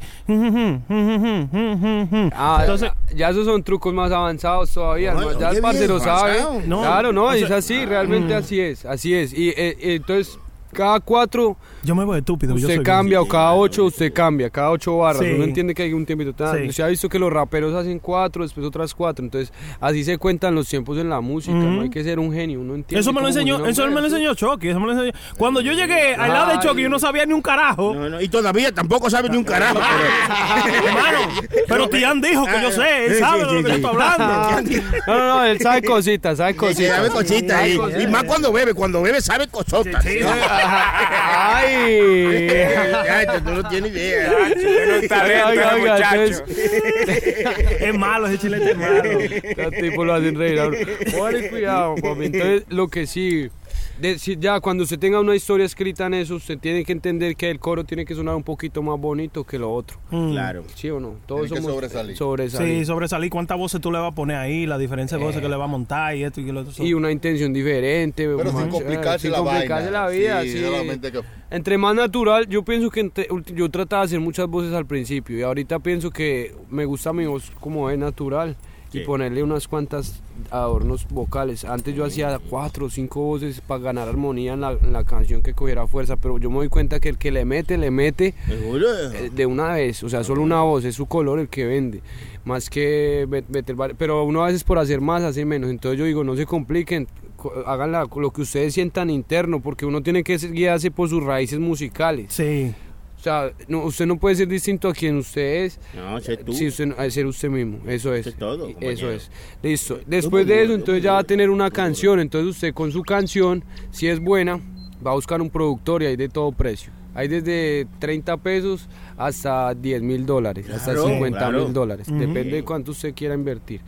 Ah, Entonces, ya esos son trucos más avanzados todavía. Ya el parcero sabe. No, claro, no, o sea, es así, realmente así es, así es. Y eh, eh, entonces, cada cuatro yo me voy estúpido. yo usted soy cambia bien. o cada ocho usted cambia, cada ocho barras. Sí. Uno entiende que hay un tiempito. Sí. Se ha visto que los raperos hacen cuatro, después otras cuatro. Entonces, así se cuentan los tiempos en la música. No hay que ser un genio, uno entiende. Eso me lo enseñó, eso un me lo enseñó Chucky, eso me lo enseñó. Cuando yo llegué al lado de. Chucky, yo no sabía ni un carajo. No, no, y todavía tampoco sabe ni un carajo. pero- Hermano, pero Tian dijo que yo sé, él Sí, sabe sí, de lo que sí, yo sí. estoy hablando. No, no, no, él sabe cositas, sabe Sí, cositas. sabe cositas. Y, cositas. y más cuando bebe, cuando bebe sabe cosotas. Ay. Ya, tú no tienes idea. Tiene un talento, Oiga, oiga, muchacho. Es malo, ese chilete es malo. Los tipos lo hacen reír. ahora. Cuidado, papi. Entonces, lo que sí. De- si ya cuando usted tenga una historia escrita en eso, usted tiene que entender que el coro tiene que sonar un poquito más bonito que lo otro. Claro. ¿Sí o no? Todos Tiene que somos sobresalir. sobresalir. Sí, sobresalir cuántas voces tú le vas a poner ahí, la diferencia de voces que le vas a montar y esto y lo otro. Y una intención diferente. Pero sin complicarse sin la complicarse vaina. la vida. Sí, sí. solamente que- Entre más natural, yo pienso que entre- yo trataba de hacer muchas voces al principio y ahorita pienso que me gusta mi voz como es natural y ponerle unas cuantas adornos vocales. Antes yo hacía cuatro o cinco voces para ganar armonía en la, en la canción que cogiera fuerza, pero yo me doy cuenta que el que le mete, le mete ¿Seguro? eh, de una vez, o sea, solo una voz, es su color el que vende, más que met- meter, vari- pero uno a veces por hacer más hace menos, entonces yo digo, no se compliquen, co- hagan lo que ustedes sientan interno, porque uno tiene que guiarse por sus raíces musicales. Sí. O sea, no, usted no puede ser distinto a quien usted es. No, sé tú. Si usted no- ser usted mismo, eso es. Eso es todo, Eso es. Listo. Después de eso, entonces ya va a tener una canción. Entonces usted con su canción, si es buena, va a buscar un productor y hay de todo precio. Hay desde 30 pesos hasta 10 mil dólares, hasta Claro, 50 mil claro. dólares. Depende de cuánto usted quiera invertir.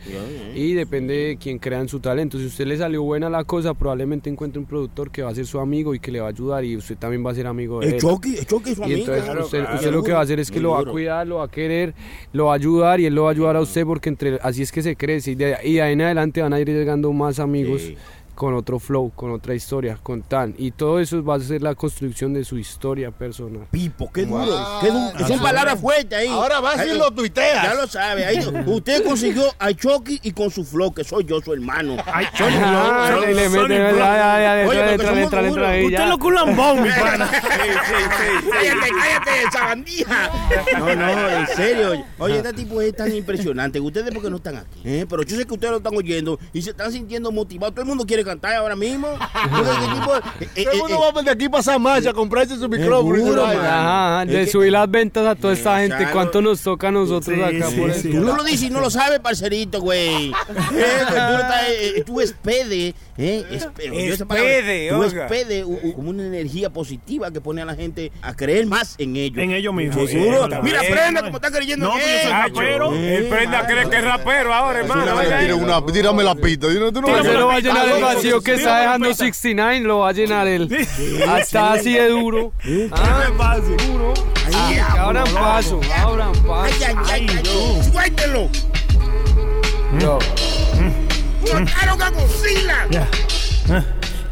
Y depende de quién crea en su talento. Si usted le salió buena la cosa, probablemente encuentre un productor que va a ser su amigo y que le va a ayudar y usted también va a ser amigo de El él. El Chucky es su Y amigo. entonces usted, usted lo que va a hacer es que Muy lo va a cuidar, lo va a querer, lo va a ayudar y él lo va a ayudar a usted porque entre así es que se crece y de, y de ahí en adelante van a ir llegando más amigos Sí. Con otro flow, con otra historia, con tan y todo eso va a ser la construcción de su historia personal. Pipo, qué duro. Wow. qué duro. Son palabras fuertes ahí. Ahora vas y Ahí- lo tuiteas. Ya lo sabe. Ahí, usted consiguió a Chucky y con su flow, que soy yo, su hermano. Ay, Sony Ah, Usted lo que un lambón, mi pana. cállate, cállate, sabandija. No, no, en serio. Oye, este tipo es tan impresionante. Ustedes porque no están aquí. ¿eh? Pero yo sé que ustedes lo están oyendo y se están sintiendo motivados. Todo el mundo quiere cantar ahora mismo. Este eh, eh, eh, mundo va de aquí para San Marcha a comprarse su micrófono. Seguro. Ajá, de que- subir las ventas a toda esta gente, Claro. ¿cuánto nos toca a nosotros Sí, acá sí, por sí. eso? Tú no lo dices y no lo sabes, parcerito, güey. Eh, pues tú, eh, espede, ¿eh? Espede, Tú oiga. espede u- u- como una energía positiva que pone a la gente a creer más en ellos. En ellos mismos. Seguro. Sí, Mira, prenda como está creyendo No, yo soy rapero. El prenda cree que es rapero ahora, hermano. Tírame la pita. Yo no- tú no vas a llenar vacío que está dejando Tírame la pita. 69, lo va a llenar él. Hasta así de duro. Ah, duro. Ah, que abran paso, Ay, paso. ay. Suéltelo. Yo. ¡Cortaron a Godzilla!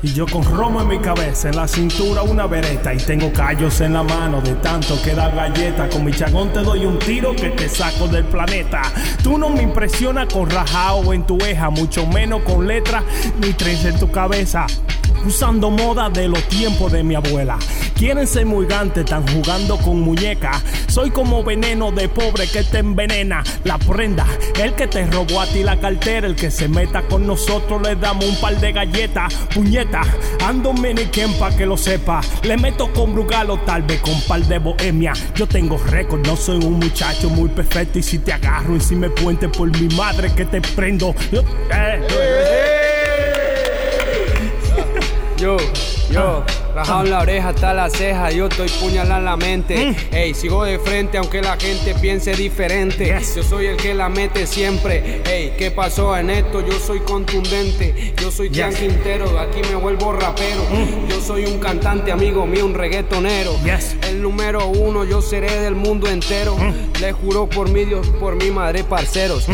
Y yo con romo en mi cabeza, en la cintura una vereta y tengo callos en la mano de tanto que da galleta. Con mi chagón te doy un tiro que te saco del planeta. Tú no me impresionas con rajao en tu eja, mucho menos con letras ni tres en tu cabeza. Usando moda de los tiempos de mi abuela. Quieren ser muy gantes, están jugando con muñecas. Soy como veneno de pobre que te envenena. La prenda, el que te robó a ti la cartera, el que se meta con nosotros le damos un par de galletas. Puñeta, ando miniquén pa' que lo sepa. Le meto con brugalo, tal vez con par de bohemia. Yo tengo récord, no soy un muchacho muy perfecto. Y si te agarro y si me puente por mi madre que te prendo. Yo- eh, Yo, Yo, rajado en la oreja hasta la ceja, yo estoy puñalando la mente. Mm. Ey, sigo de frente aunque la gente piense diferente. Yo soy el que la mete siempre. Ey, ¿qué pasó en esto? Yo soy contundente. Yo soy Yes. Quintero, aquí me vuelvo rapero. Yo soy un cantante, amigo mío, un reggaetonero. Yes. El número uno, yo seré del mundo entero. Le juro por mi Dios, por mi madre, parceros.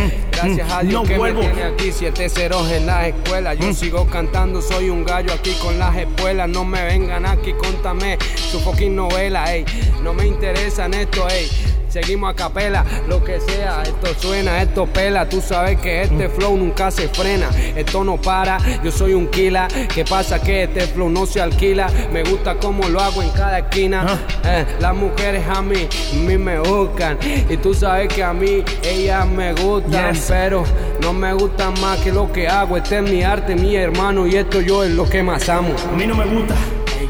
Gracias a Dios No que vuelvo. me tiene aquí siete ceros en la escuela. Yo sigo cantando, soy un gallo aquí con las espuelas. No me vengan aquí, contame su fucking novela, ey. No me interesan esto, ey. Seguimos a capela, lo que sea, esto suena, esto pela. Tú sabes que este flow nunca se frena, esto no para. Yo soy un killer, ¿qué pasa? Que este flow no se alquila. Me gusta como lo hago en cada esquina. Eh, las mujeres a mí, a mí me buscan. Y tú sabes que a mí ellas me gustan, Yes. pero no me gustan más que lo que hago. Este es mi arte, mi hermano, y esto yo es lo que más amo. A mí no me gusta,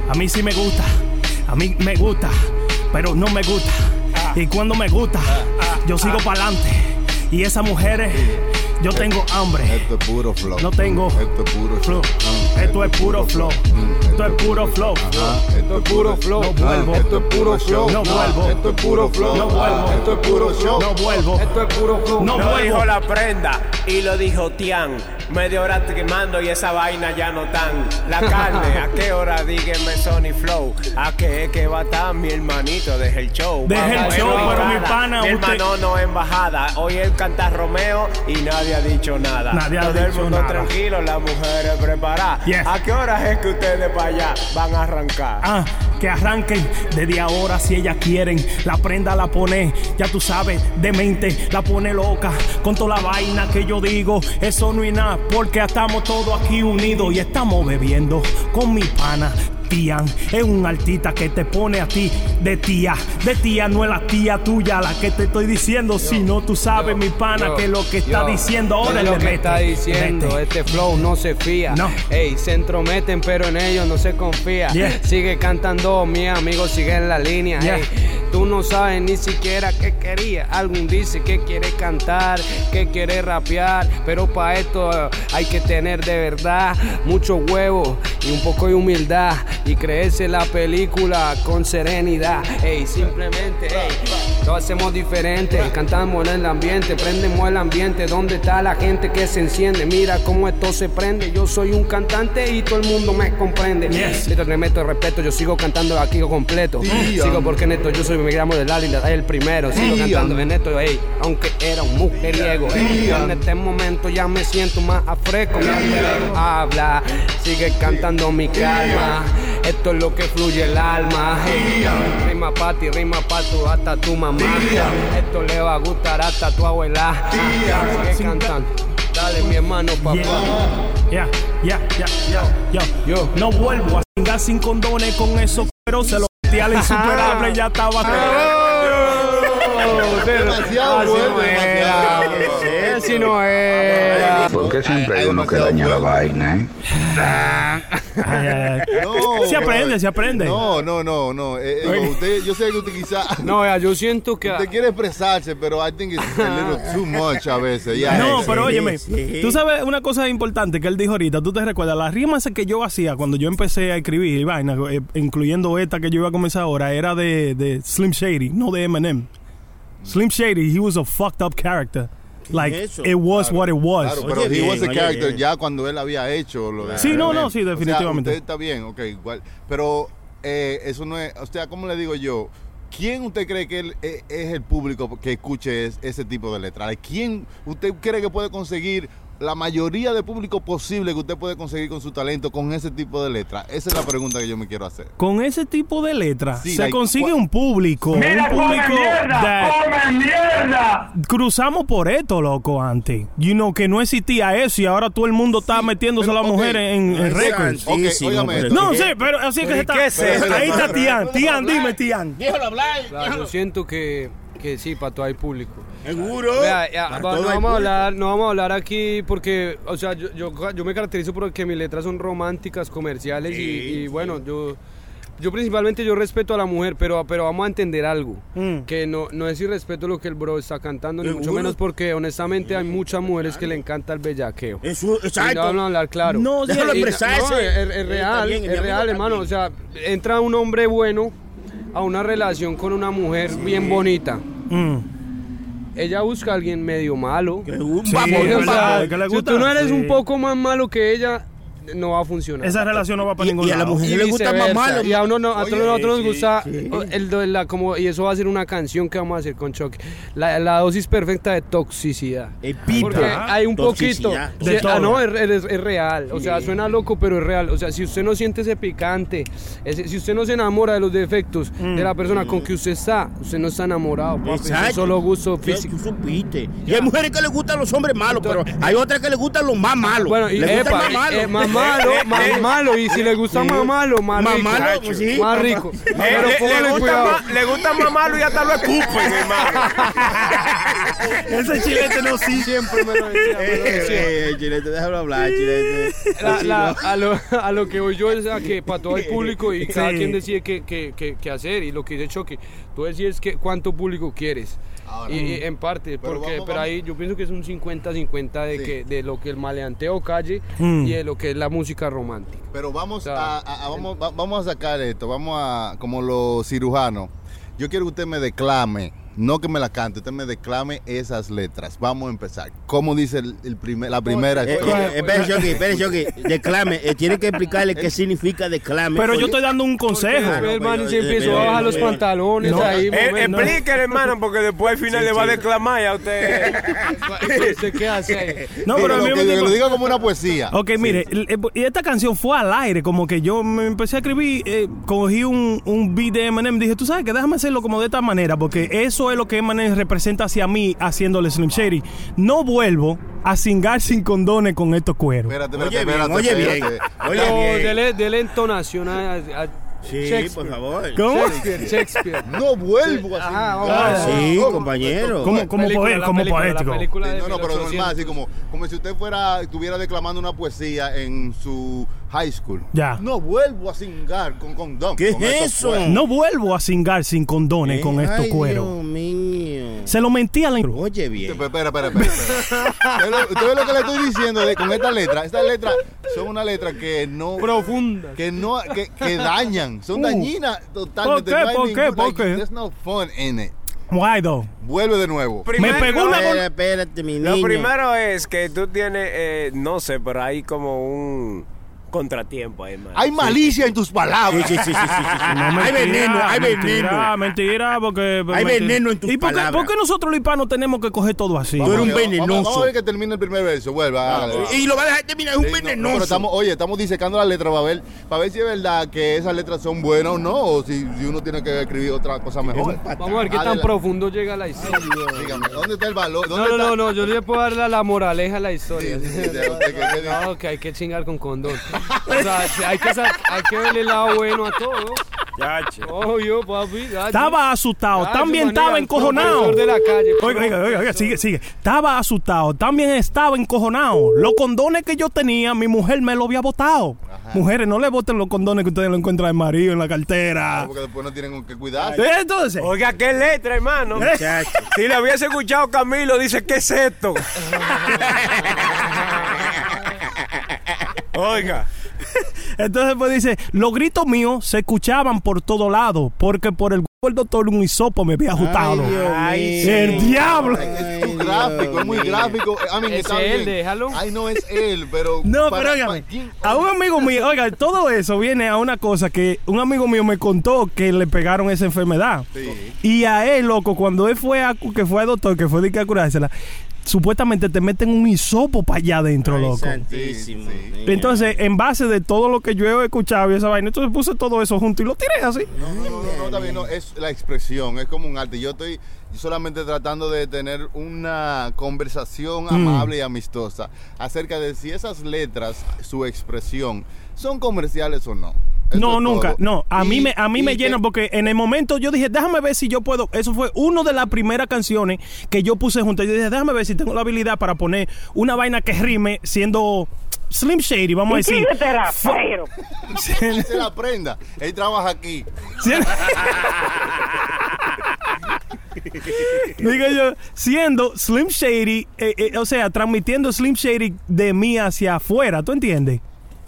a mí sí me gusta, a mí me gusta, pero no me gusta. Y cuando me gusta, yo sigo para adelante. Y esas mujeres, yo tengo hambre. Esto es puro flow. No tengo Esto es puro flow. Ah, Esto es puro flow. Esto es puro flow. Esto es puro flow. No vuelvo. Esto es puro flow. No vuelvo. Esto es puro flow. No vuelvo. Esto es puro show. No vuelvo. Esto es puro flow. No vuelvo. dijo la prenda y lo dijo Tian. Media hora quemando y esa vaina ya no tan. La carne, ¿a qué hora? Dígame Sony Flow. ¿A qué es que va tan mi hermanito? Deja el show. Deja el show, pero mi pana, Mi hermano no embajada. Hoy él canta Romeo y nadie ha dicho nada. Nadie ha Todo el dicho mundo nada. tranquilo, las mujeres preparadas. Yes. ¿A qué hora es que ustedes para allá van a arrancar? Ah, que arranquen desde ahora si ellas quieren. La prenda la pone, ya tú sabes, de mente, la pone loca. Con toda la vaina que yo digo, eso no es nada, porque estamos todos aquí unidos y estamos bebiendo con mi pana. Es un artista que te pone a ti de tía, de tía no es la tía tuya la que te estoy diciendo, sino tú sabes mi pana Yo, que lo que está yo, diciendo ahora es le lo que mete, está diciendo, mete. este flow no se fía. No. Ey, se entrometen, pero en ellos no se confía. Yeah. Sigue cantando, mi amigo, sigue en la línea. Yeah. Ey, tú no sabes ni siquiera qué quería. Algún dice que quiere cantar, que quiere rapear, pero para esto hay que tener de verdad mucho huevo y un poco de humildad y creerse la película con serenidad. Ey, simplemente, ey, lo hacemos diferente, cantamos en el ambiente, prendemos el ambiente, donde está la gente que se enciende, mira cómo esto se prende, yo soy un cantante y todo el mundo me comprende. Yes. Yo te meto respeto, yo sigo cantando aquí completo, sigo porque en esto yo soy mi gramo del Alila, el primero, sigo cantando en esto, ey, aunque era un mujeriego, ey, en este momento ya me siento más afresco, mi alter habla, sigue cantando mi calma, esto es lo que fluye el alma, rima pa' ti, rima pa' tu, hasta tu mamá, esto le va a gustar hasta tu abuela, sigue cantando, dale mi hermano papá. Ya, ya, ya, ya, ya. Yo. No vuelvo a cingar sin condones con eso, pero se lo metí al insuperable ya estaba. Demasiado bueno, demasiado. Así no era. ¿Por qué siempre hay uno que daña la vaina, eh? Ay, ay, ay. No, Se aprende, se aprende. No, no, no, no. Eh, eh, usted, yo sé que usted quizá. No, ya, yo siento que. Usted quiere expresarse, pero I think it's a little too much a veces. No, pero sí. óyeme, tú sabes una cosa importante que él dijo ahorita, tú te recuerdas, las rimas que yo hacía cuando yo empecé a escribir y vaina, eh, incluyendo esta que yo iba a comenzar ahora, era de, de Slim Shady, no de Eminem. Slim Shady, he was a fucked up character. Like, eso? it was what it was. Claro, pero Oye, he bien, was a character bien. ya cuando él había hecho lo de Sí, no, no, sí, O sea, definitivamente. usted está bien, ok, igual. Pero eh, eso no es, o sea, ¿cómo le digo yo? ¿Quién usted cree que él, eh, es el público que escuche es- ese tipo de letras? ¿Quién usted cree que puede conseguir la mayoría de público posible que usted puede conseguir con su talento con ese tipo de letras? Esa es la pregunta que yo me quiero hacer. Con ese tipo de letras Sí, se like, consigue un público. un público that- Cruzamos por esto, loco, antes. You know, que no existía eso y ahora todo el mundo está metiéndose a las mujeres en, en récords. santísimo, Ok, óigame pero- esto. No sé, pero así es que se está. es? Ahí está Tian. Tian, dime, Tian. Claro, yo siento que, que sí, para todo hay público. Seguro. Vea, ya, Para va- no vamos a hablar, no vamos a hablar aquí porque, o sea, yo, yo, yo me caracterizo porque mis letras son románticas, comerciales y, y bueno, yo yo principalmente yo respeto a la mujer, pero, pero vamos a entender algo. Mm. Que no, no es irrespeto lo que el bro está cantando, ni mucho menos porque honestamente hay muchas mujeres que le encanta el bellaqueo. Eso, Y exacto. vamos a hablar claro. No, Y- expresarse. no, es, es real, mi es real, hermano. bien. O sea, entra un hombre bueno a una relación con una mujer bien bonita. Mm. Ella busca a alguien medio malo. un Sí, vamos, O es sea, verdad, que le si tú no eres Sí. un poco más malo que ella, no va a funcionar. Esa relación no va para Y- ningún y a la lado. mujer Y le gusta más malo. Y a uno no, a Oye, todos nosotros nos sí, gusta sí. el, la- como y eso va a ser una canción que vamos a hacer con Chucky. La, la dosis perfecta de toxicidad. El pita. Porque hay un poquito. Toxicidad. De Sí, ah, no, es, es- es real. O sea, suena loco, pero es real. O sea, si usted no siente ese picante, ese- si usted no se enamora de los defectos de la persona con que usted está, usted no está enamorado, papi. Eso es Exacto. solo gusto físico. tú supiste. Y hay mujeres que les gustan los hombres malos, pero hay otras que les gustan los más malos. Bueno, y les gusta epa, el más malo. eh, más malo, más malo. Y si le gusta más malo, más Más rico. malo, pues sí. Más rico. Eh, Pero le, gusta cuidado. más, le gusta más malo y hasta lo escupen, hermano. Ese chilete no sí. Siempre me lo decía. Eh, Chilete, déjalo hablar, Chilete. La- la- a, lo, a lo que voy yo es a que para todo el público y cada Sí. quien decide qué, qué- qué- qué hacer y lo que dice Choque, tú decides que, cuánto público quieres. Ahora. y, y en parte, Pero porque vamos, pero vamos. ahí yo pienso que es un 50-50 de, Sí. que, de lo que el maleanteo calle Mm. y de lo que es la música romántica. Pero vamos O sea, a, a- a- vamos, va- vamos a sacar esto, vamos a, como los cirujanos. Yo quiero que usted me declame, no que me la cante, usted me declame esas letras. Vamos a empezar. ¿Cómo dice el, el primer, la primera? Eh, eh, espere, Shoki, espere, Shoki. Declame. eh, tiene que explicarle qué significa declame. Pero yo estoy dando un consejo. El man pero- se empezó a bajar los pantalones No, ahí. Eh, momento. explíquele, hermano, porque después al final le va a declamar y a usted. ¿Usted qué hace ahí? No, Digo, pero lo mismo que, tiempo- lo diga como una poesía. Ok, mire, y esta canción fue al aire, como que yo me empecé a escribir, eh, cogí un, un beat de Eminem, dije, tú sabes que déjame hacerlo como de esta manera, porque eso es lo que Eminem representa hacia mí haciéndole Slim Shady. No vuelvo a cingar sin condones con estos cueros. Espérate, espérate, Oye bien, espérate, oye bien. Oye No, bien. dele, dele entonación a, a- Sí, Shakespeare. por favor. ¿Cómo? Shakespeare, Shakespeare. No vuelvo a Ajá. Ah, sí, compañero. ¿Cómo, como, Película, como película, la poético? Sí, no, no, pero 1800. normal, así como, como si usted fuera, estuviera declamando una poesía en su high school. Ya. No vuelvo a cingar con condón. ¿Qué con es eso? cueros. No vuelvo a cingar sin condones con estos Ay, cueros. Dios mío. Se lo mentí a la... Oye bien. Espera, espera, espera. espera. Usted ve- Usted ve lo que le estoy diciendo de- con esta letra. Estas letras son una letra que no. Profunda. Que no. Que, que dañan. Son Uh. dañinas totalmente. ¿Por qué? ¿Por qué? ¿Por qué? There's no fun in it. Why though? Vuelve de nuevo. Me pegó una... Espera, espérate, mi niño. Lo primero es que tú tienes, eh, no sé, pero hay como un contratiempo ahí. Hay malicia en tus palabras. sí, sí, sí, sí, sí. No, hay mentira, veneno, hay mentira, veneno. Mentira, porque... Hay mentira. veneno en tus ¿Y por qué, palabras. por qué nosotros los hispanos tenemos que coger todo así? Tú eres un venenoso. Vamos a ver que termine el primer verso. Vuelva. hágale. Y lo va a dejar terminar, es un Sí, no, no, venenoso. pero estamos, oye, estamos disecando la letra para ver, para ver si es verdad que esas letras son buenas o no, o si, si uno tiene que escribir otra cosa mejor. Vamos a ver qué tan Adelante. profundo llega la historia. Dígame, ¿dónde está el valor? No, ¿Dónde no, está? no, no, yo le puedo dar la, la moraleja a la historia. Sí, sí, sí, de- de que- de- No, que hay que chingar con condón. O sea, hay que, sa- hay que verle el lado bueno a todo. Yache. Obvio, papi. Estaba asustado, ya, también manera, estaba encojonado. profesor de la calle. Oiga, oiga, oiga, oiga, sigue, sigue. Estaba asustado, también estaba encojonado. Los condones que yo tenía, mi mujer me lo había botado. Mujeres, no le boten los condones que ustedes lo encuentran en marido, en la cartera. Porque después no tienen que cuidarse. Entonces, Oiga, qué letra, hermano. Muchacho. Si le hubiese escuchado Camilo, dice, ¿qué es esto? Oiga. entonces pues dice, los gritos míos se escuchaban por todo lado, porque por el el doctor un hisopo me había ajustado. Ay, Dios Ay, mío. el diablo. Es un gráfico, es muy gráfico. I mean, Es él, déjalo. Ay, no es él, pero. No, para- pero ¿quién- a un amigo mío, oiga, todo eso viene a una cosa que un amigo mío me contó que le pegaron esa enfermedad. Sí. Y a él, loco, cuando él fue a, que fue al doctor, que fue de que a curársela, supuestamente te meten un hisopo para allá adentro, Ay, loco. santísimo. Sí. Entonces, en base de todo lo que yo he escuchado y esa vaina, entonces puse todo eso junto y lo tiré así. No, no, no, no, está bien, no, es la expresión, es como un arte. Yo estoy solamente tratando de tener una conversación Mm. amable y amistosa acerca de si esas letras, su expresión, son comerciales o no. Eso No, es nunca. todo. No, a mí Y- me a mí me llena porque en el momento yo dije, déjame ver si yo puedo. Eso fue una de las primeras canciones que yo puse juntas. Yo dije, déjame ver si tengo la habilidad para poner una vaina que rime siendo Slim Shady, vamos a ¿Y quién decir. Se la prenda. Él trabaja aquí. Digo yo, siendo Slim Shady, eh, eh, o sea, transmitiendo Slim Shady de mí hacia afuera, ¿tú entiendes?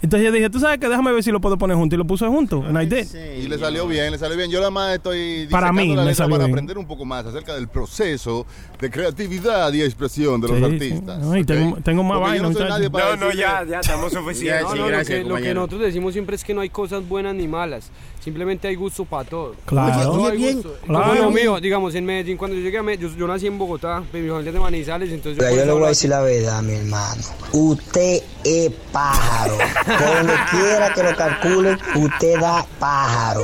Entonces yo dije, tú sabes que déjame ver si lo puedo poner junto y lo puse junto. And I did. Y le salió bien, le salió bien. Yo nada más estoy Para mí la me salió para bien. aprender un poco más acerca del proceso de creatividad y expresión de los Sí, sí. artistas. No, y tengo- ¿ok? tengo más Porque yo vaina, no muchacho. para No, no, decirle- ya, ya estamos suficientes. No, sí, no, gracias, lo, que, lo que nosotros decimos siempre es que no hay cosas buenas ni malas. Simplemente hay gusto para todo. Claro. Oye, hay bien. gusto. Claro. Como lo mío, digamos, en Medellín, cuando yo llegué a Medellín, yo, yo nací en Bogotá, pero mi familia es de Manizales, entonces yo eso le voy a decir la verdad, mi hermano. Usted es pájaro. Por donde quiera que lo calcule, usted da pájaro.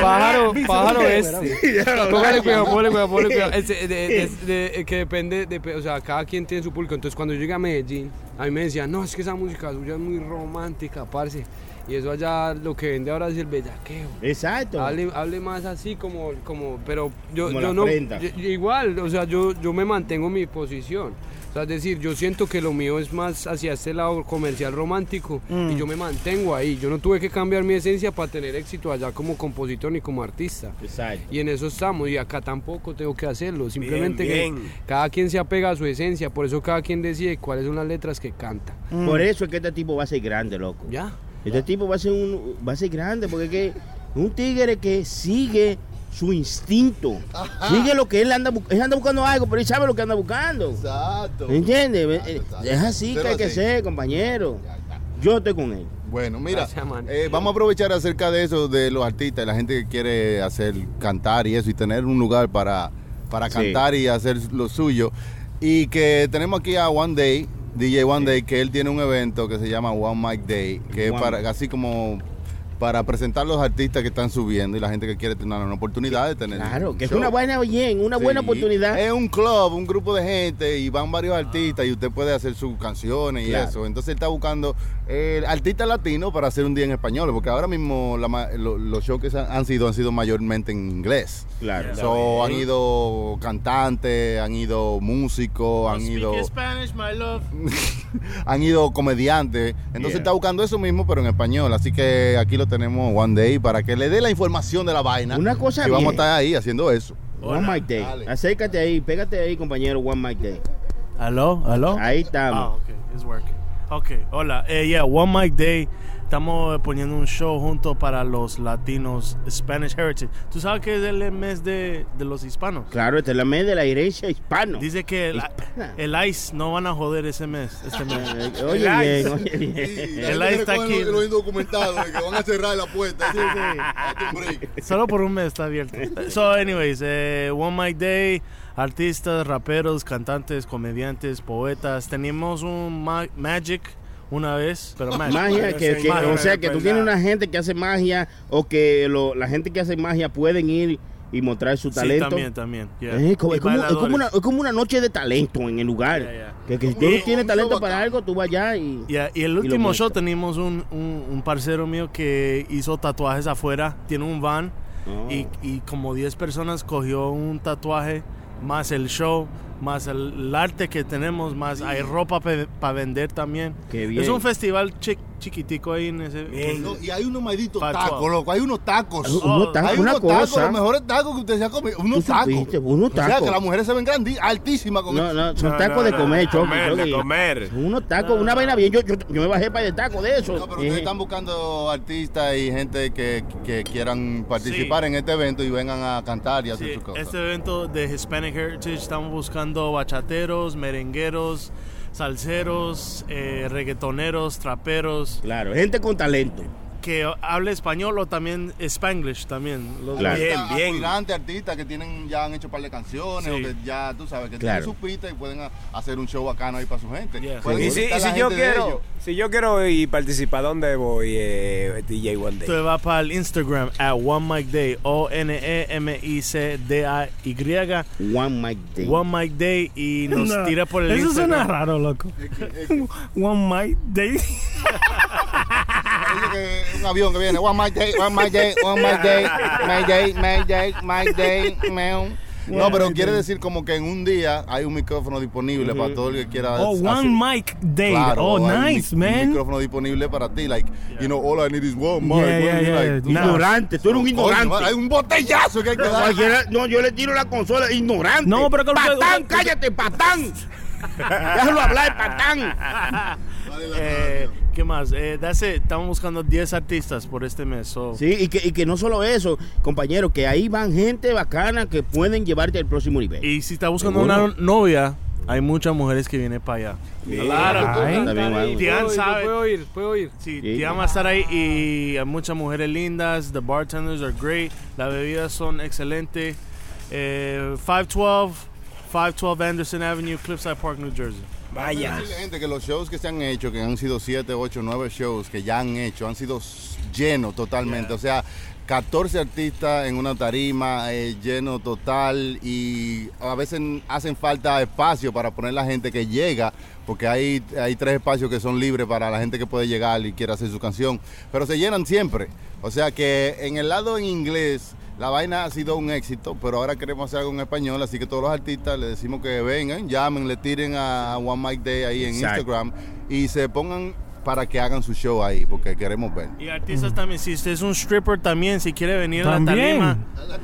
Pájaro, pájaro este. Póngale cuidado, póngale cuidado, póngale cuidado. Ese, de- de- que depende, de, o sea, cada quien tiene su público. Entonces, cuando yo llegué a Medellín, a mí me decían, no, es que esa música suya es muy romántica, parce. Y eso allá lo que vende ahora es el bellaqueo. Exacto. Hable, hable más así como, como pero yo, Como yo la no, yo igual, o sea, yo, yo me mantengo en mi posición. Sea, es decir, yo siento que lo mío es más hacia este lado comercial romántico Mm. y yo me mantengo ahí. Yo no tuve que cambiar mi esencia para tener éxito allá como compositor ni como artista. Exacto. Y en eso estamos y acá tampoco tengo que hacerlo. Simplemente bien. que cada quien se apega a su esencia, por eso cada quien decide cuáles son las letras que canta. Por eso es que este tipo va a ser grande, loco. Ya. Este tipo va a ser un va a ser grande porque es que un tigre que sigue su instinto. Sigue lo que él anda buscando. Él anda buscando algo, pero él sabe lo que anda buscando. Exacto. ¿Entiendes? Eh, exacto. Es así Pero que hay que ser, compañero. Yo estoy con él. Bueno, mira, Gracias, eh, vamos a aprovechar acerca de eso, de los artistas, y la gente que quiere hacer cantar y eso, y tener un lugar para, para Sí. cantar y hacer lo suyo. Y que tenemos aquí a One Day, DJ One Day, que él tiene un evento que se llama One Mic Day, que One es para, así como para presentar los artistas que están subiendo y la gente que quiere tener una oportunidad de tener Claro, que es una buena bien, una buena oportunidad. Es un club, un grupo de gente y van varios artistas y usted puede hacer sus canciones y eso. Entonces él está buscando eh, artistas latinos para hacer un día en español, porque ahora mismo la ma- lo- los shows que se han, han sido han sido mayormente en inglés. Claro. So, han ido cantantes, han ido músicos, han ido Spanish, my love. han ido comediantes. Entonces Yeah. está buscando eso mismo, pero en español. Así que aquí lo tenemos One Day para que le dé la información de la vaina. Una cosa Y vamos a estar ahí haciendo eso. One Mic Day. Dale. Acércate ahí, pégate ahí, compañero, One Mic Day. ¿Aló? ¿Aló? Ahí Ah, estamos. ok, it's working. Ok, hola. Eh, yeah, One Mic Day. Estamos eh, poniendo un show junto para los latinos Spanish Heritage. ¿Tú sabes que es el mes de, de los hispanos? Claro, esta es la mes de la herencia hispano. Dice que el, el ICE no van a joder ese mes. Este mes. Eh, Oye bien, oye bien. El ICE está aquí. Los, indocumentados, que van a cerrar la puerta. Un break. Solo por un mes está abierto. So, anyways, eh, One Mic Day, artistas, raperos, cantantes, comediantes, poetas. Teníamos un ma- Magic una vez, pero Magic. Magia, que, que- Magia. o sea, que tú tienes una gente que hace magia o que lo- la gente que hace magia pueden ir y mostrar su Sí, talento. también, también. yeah. Eh, como- Y es, como, es como una, es como una noche de talento en el lugar. Yeah, yeah. Que, que si Y- tú tienes talento show para algo, tú vas allá y... Y el último show muestras. teníamos un, un, un parcero mío que hizo tatuajes afuera, tiene un van Oh. y, y como 10 personas cogió un tatuaje, más el show, más el, el arte que tenemos, más hay ropa para vender también. Qué bien. Es un festival chi- chiquitico ahí en ese... No, y hay unos malditos tacos, loco. Hay unos tacos. Unos tacos, hay una unos tacos, cosa. los mejores tacos que usted se ha comido. Unos tacos. supiste, unos O sea, que las mujeres se ven grandi, altísimas con No, no, son No, tacos no, de comer, de Choco, comer, de comer. Unos tacos, una vaina bien. Yo, yo, yo me bajé para de taco de eso. No, pero Eh, ustedes están buscando artistas y gente que, que quieran participar Sí. en este evento y vengan a cantar y hacer Sí, sus cosas. este evento de Hispanic Heritage estamos buscando bachateros, merengueros, salseros, eh, reggaetoneros, traperos, Claro, gente con talento. Que hable español o también spanglish también. Los Claro. Bien, Artistas, bien. aspirantes, artistas que tienen ya han hecho un par de canciones Sí. o que ya tú sabes que Claro. tienen su pista y pueden a- hacer un show bacano ahí para su gente. Yeah. Y si, y yo quiero, si yo quiero ir participar, ¿dónde voy, eh, DJ One Day? Te va para el Instagram at One Mic Day, O N E M I C D A Y, One Mic Day. One Mic Day y nos No, tira por el Eso Instagram. suena raro, loco. One Mic Day. Dice que un avión que viene, one my day, one my day, one my day, my day, my day, my day, meow. No, pero quiere decir como que en un día hay un micrófono disponible para todo el que quiera. Oh, one hacer- mic day. Claro, oh, un nice, Un man. micrófono disponible para ti, like, you know, all I need is one mic. Yeah, one yeah, yeah. like. Ignorante, tú eres un Coño, ignorante. Hay un botellazo que hay que dar. No, yo le tiro la consola, ignorante. No, pero que patán, cállate, patán. Déjalo hablar, patán. Eh, ¿Qué más? Eh, it. Estamos buscando 10 artistas por este mes. so- Sí, y que, y que no solo eso, compañero, que ahí van gente bacana que pueden llevarte al próximo nivel. Y si está buscando Seguro. una novia, hay muchas mujeres que vienen para allá. Claro. Tian sabe. puedo ir, puedo ir. Sí, Sí. Tian va a estar ahí y hay muchas mujeres lindas. The bartenders are great. Las bebidas son excelentes. Eh, 512, 512 Anderson Avenue, Cliffside Park, New Jersey. Vaya. gente que los shows que se han hecho, que han sido 7, 8, 9 shows que ya han hecho, han sido llenos totalmente. O sea, 14 artistas en una tarima, eh, lleno total y a veces hacen falta espacio para poner la gente que llega, porque hay, hay tres espacios que son libres para la gente que puede llegar y quiere hacer su canción, pero se llenan siempre. O sea que en el lado en inglés la vaina ha sido un éxito, pero ahora queremos hacer algo en español, así que todos los artistas les decimos que vengan, llamen, le tiren a One Mic Day ahí en Exacto. Instagram y se pongan para que hagan su show ahí, porque queremos ver. Y artistas también, si usted es un stripper también, si quiere venir a la tarima.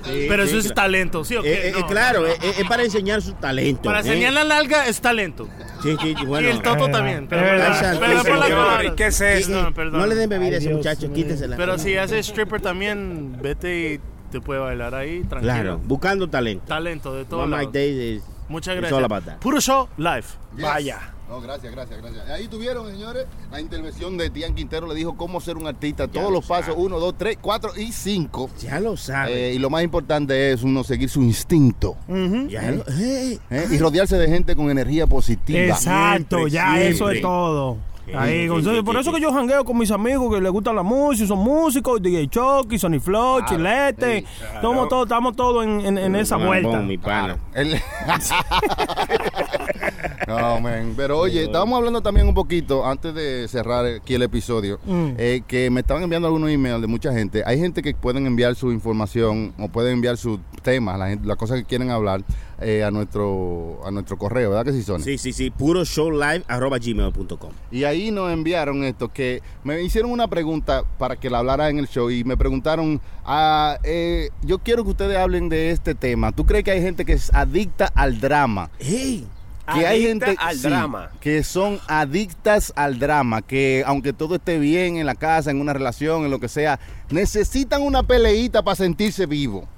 Sí, Pero sí, eso es talento, ¿sí o qué? Eh, eh, No, claro, eh, eh, es para enseñar su talento. Para ¿eh? enseñar la larga es talento. Sí, sí, bueno. y el toto Eh, también. Pero. ¿qué es eso? No, perdón. No le den bebida a ese muchacho, quítesela. Pero si hace stripper también, vete y te puede bailar ahí, tranquilo. Claro, buscando talento. Talento de todo. One Mic Day es Muchas gracias. Puro show live. Yes. No, gracias, gracias, gracias. Ahí tuvieron, señores, la intervención de Tian Quintero. Le dijo cómo ser un artista. Todos lo los pasos, uno, dos, tres, cuatro y cinco. Ya lo sabe. Eh, y lo más importante es uno seguir su instinto. ya lo, hey, ¿eh? Y rodearse de gente con energía positiva. Exacto, Siempre, ya eso es todo. Ahí, sí, sí, por sí, eso sí. que yo jangueo con mis amigos que les gusta la música, son músicos, DJ Chucky, Sonny Flow, Chilete. Estamos todos, estamos todos en, en- en esa vuelta. mi pana. El- no, man. Pero oye, estábamos hablando también un poquito, antes de cerrar aquí el episodio, Mm. eh, que me estaban enviando algunos emails de mucha gente. Hay gente que pueden enviar su información o pueden enviar sus temas, la gente- las cosas que quieren hablar, eh, a nuestro a nuestro correo, ¿verdad que sí, Sony? Sí, sí, sí. Puro show live arroba gmail.com. Y ahí nos enviaron esto, que me hicieron una pregunta para que la hablara en el show y me preguntaron, ah, eh, yo quiero que ustedes hablen de este tema. ¿Tú crees que hay gente que es adicta al drama? Hey, que hay Adicta gente al sí, drama. que son adictas al drama, que aunque todo esté bien en la casa, en una relación, en lo que sea, necesitan una peleita para sentirse vivo.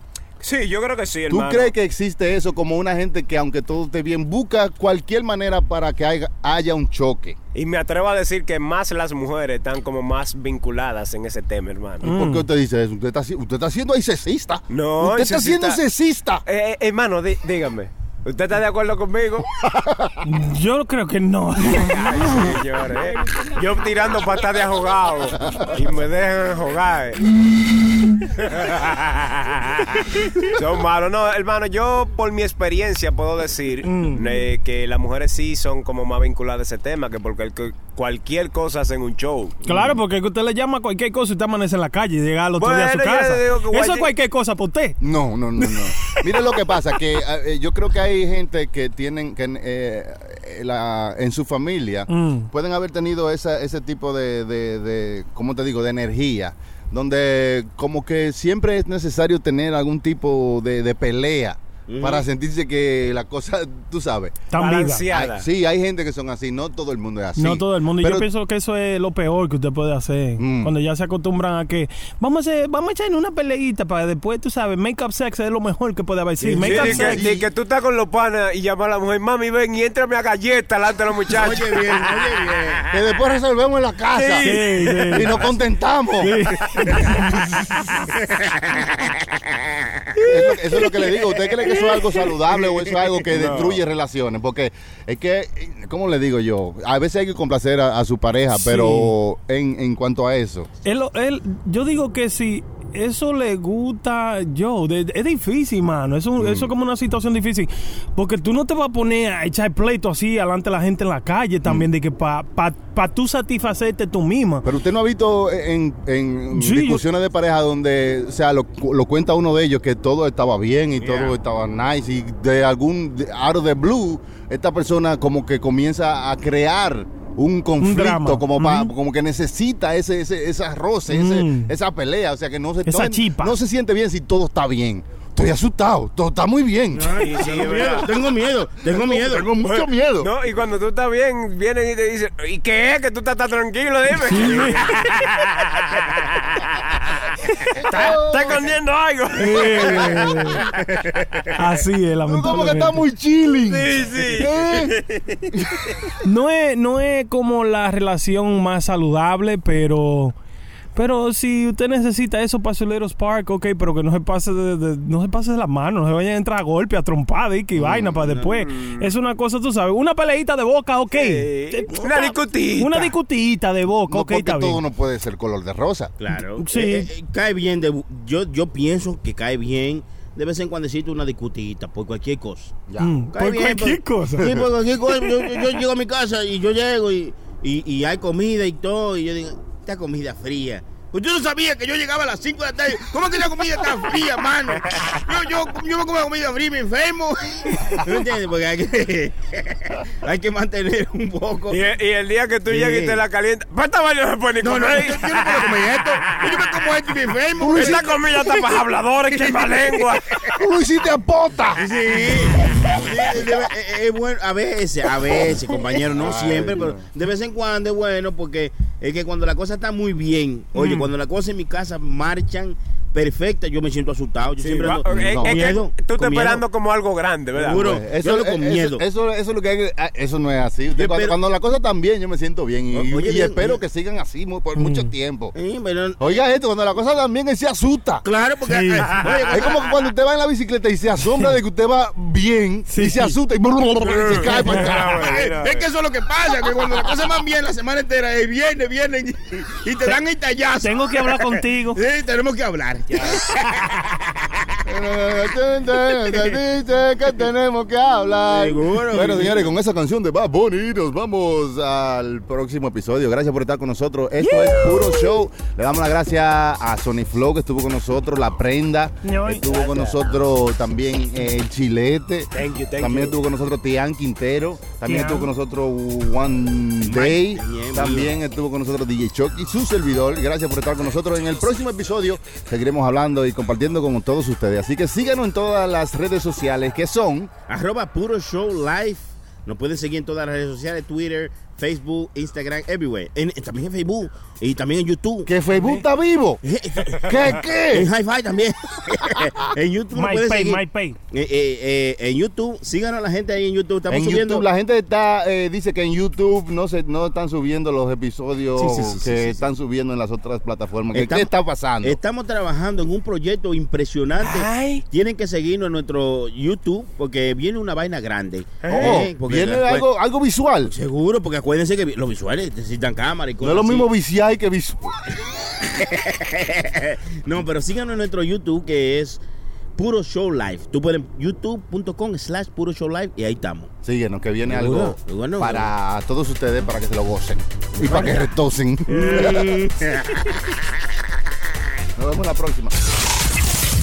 Sí, yo creo que sí, ¿Tú hermano. crees que existe eso como una gente que aunque todo esté bien, busca cualquier manera para que haya, haya un choque? Y me atrevo a decir que más las mujeres están como más vinculadas en ese tema, hermano. ¿Y por qué usted dice eso? ¿Usted está, usted está siendo ahí cesista? No, Usted está siendo cesista. Eh, eh, hermano, dí- dígame. ¿Usted está de acuerdo conmigo? Yo creo que no. Ay, señores. eh. Yo tirando patas de ahogado y me dejan jugar. son malos. No, hermano, yo por mi experiencia puedo decir Mm. eh, que las mujeres sí son como más vinculadas a ese tema que porque el- cualquier cosa hacen un show. Claro, porque que usted le llama a cualquier cosa y usted amanece en la calle y llega al otro día a su casa. Eso guay- es cualquier cosa para usted. No, no, no, no. Mire lo que pasa, que eh, yo creo que hay gente que tienen, que eh, eh, la- en su familia, Mm. pueden haber tenido esa, ese tipo de, de, de, ¿cómo te digo?, de energía, donde como que siempre es necesario tener algún tipo de, de pelea. Para sentirse que la cosa, tú sabes. Tan viva. Balanceada. Hay- sí, hay gente que son así, no todo el mundo es así. No todo el mundo. Y Pero- yo pienso que eso es lo peor que usted puede hacer. Mm. Cuando ya se acostumbran a que vamos a hacer, vamos a echar en una peleita para después, tú sabes, make up sex es lo mejor que puede haber. Sí, Sí, make up di que, sex. di que tú estás con los panas y llamas a la mujer, mami, ven y éntrame a galleta delante de los muchachos. Oye bien, oye bien. que después resolvemos en la casa Sí, sí. y nos contentamos. Eso, eso es lo que le digo. ¿Usted cree que eso es algo saludable o eso es algo que destruye relaciones? Porque es que, ¿cómo le digo yo? A veces hay que complacer a, a su pareja, Sí. pero en, en cuanto a eso. Él, él- yo digo que si eso le gusta yo. De- es difícil, mano. Eso, Mm. eso es como una situación difícil. Porque tú no te vas a poner a echar pleito así delante de la gente en la calle también, Mm. de que para pa, pa tú satisfacerte tú misma. Pero usted no ha visto en, en Sí, discusiones de pareja donde, o sea, lo, lo cuenta uno de ellos que todo estaba bien y todo estaba nice y de algún, de- out of the blue, esta persona como que comienza a crear un conflicto, como, pa- como que necesita ese, ese, ese ese- Mm. esa pelea, o sea que no se, Esa no se siente bien si todo está bien. Estoy asustado, todo está muy bien. Ay, tengo miedo, tengo miedo, tengo miedo. Tengo mucho miedo. No, y cuando tú estás bien, vienen y te dicen, ¿y qué es? Que tú estás tan tranquilo, dime. ¿Estás estás escondiendo algo? Así es, Como que lamentablemente. está muy chilling. Sí, sí. ¿Eh? No es, no es como la relación más saludable, pero pero si usted necesita eso para su Little Spark, ok, pero que no se pase de, de- no se pase de la mano, no se vayan a entrar a golpe, a trompada y que vaina para después. Es una cosa, tú sabes, una peleita de boca, ok. Eh, Una discutita. Una discutita de boca, No, ok, porque está todo bien. no puede ser color de rosa. Claro. Sí. Eh, eh, cae bien. De, yo, yo pienso que cae bien de vez en cuando una discutita por cualquier cosa. Ya. Mm, por bien, cualquier por- cosa. Sí, por cualquier cosa. Yo, yo- yo llego a mi casa y yo llego y, y, y hay comida y todo. Y yo digo, esta comida fría. Pues yo no sabía que yo llegaba a las 5 de la tarde. ¿Cómo que la comida está fría, mano? Yo, yo, yo me como comida fría y me enfermo. ¿No entiendes? Porque hay que, hay que mantener un poco. Y, y el día que tú Sí. llegas y te la calientas, vaina no se puede No, no, yo, yo no puedo comer esto. Yo me como esto y me enfermo. Esta comida está para habladores, quema lengua. Tú lo hiciste a pota. Sí, Sí, debe- es, es bueno, a veces, a veces, compañero, no Ay, siempre, pero de vez en cuando es bueno porque es que cuando la cosa está muy bien, oye, cuando las cosas en mi casa marchan perfectas, yo me siento asustado. Yo siempre Va- ando es- con es que miedo. tú estás esperando como algo grande, ¿verdad? Seguro. Pues, Yo ando con eso- miedo. Eso, eso, es lo que hay que- ah, Eso no es así. Usted cuando, cuando la cosa está bien, yo me siento bien. Y, O- oye, y bien, espero que sigan así por Mm. mucho tiempo. Sí, pero- Oiga esto, cuando la cosa está bien, él se asusta. claro, porque Sí. eh, oye, Es como que cuando usted va en la bicicleta y se asombra de que usted va bien Sí. y se asusta y se cae para acá. es, es que eso es lo que pasa, que cuando las cosas van bien la semana entera, es viernes, viernes, y, y te dan el tallazo. Tengo que hablar contigo. Sí, tenemos que hablar. Santiago. Dice que tenemos que hablar. Seguro. Bueno, señores, con esa canción de Bad Bunny nos vamos al próximo episodio. Gracias por estar con nosotros. Esto es Puro Show. Le damos las gracias a Sony Flow que estuvo con nosotros, La Prenda, estuvo con nosotros también eh, Chilete. Thank you, thank también you. estuvo con nosotros Tian Quintero. También Tian. estuvo con nosotros One Day. Bien, También estuvo con nosotros DJ Chucky, su servidor. Gracias por estar con nosotros. En el próximo episodio seguiremos hablando y compartiendo con todos ustedes. Así que síganos en todas las redes sociales que son Arroba Puro Show. Nos pueden seguir en todas las redes sociales, Twitter, Facebook, Instagram, everywhere. En- también en Facebook y también en YouTube. que Facebook está vivo. ¿Qué En qué? Hi-Fi también. en YouTube nos pueden MyPay, seguir. MyPay. Eh, eh, eh, en YouTube, síganos a la gente ahí en YouTube. Estamos En subiendo. YouTube, la gente está eh, dice que en YouTube no se no están subiendo los episodios Sí, sí, sí, que sí, sí. están subiendo en las otras plataformas. ¿Qué, Estamos- qué está pasando? Estamos trabajando en un proyecto impresionante. Ay. Tienen que seguirnos en nuestro YouTube porque viene una vaina grande. Oh, Eh, porque viene algo, algo visual. Seguro, porque acuérdense que los visuales necesitan cámara y No cosas es lo así. mismo viciar que visual. no, pero síganos en nuestro YouTube que es Puro Show Live. Tú puedes youtube.com slash Puro Show Live y ahí estamos. Síguenos, que viene algo seguro. para todos ustedes, para que se lo gocen. Y para que retosen. Nos vemos la próxima.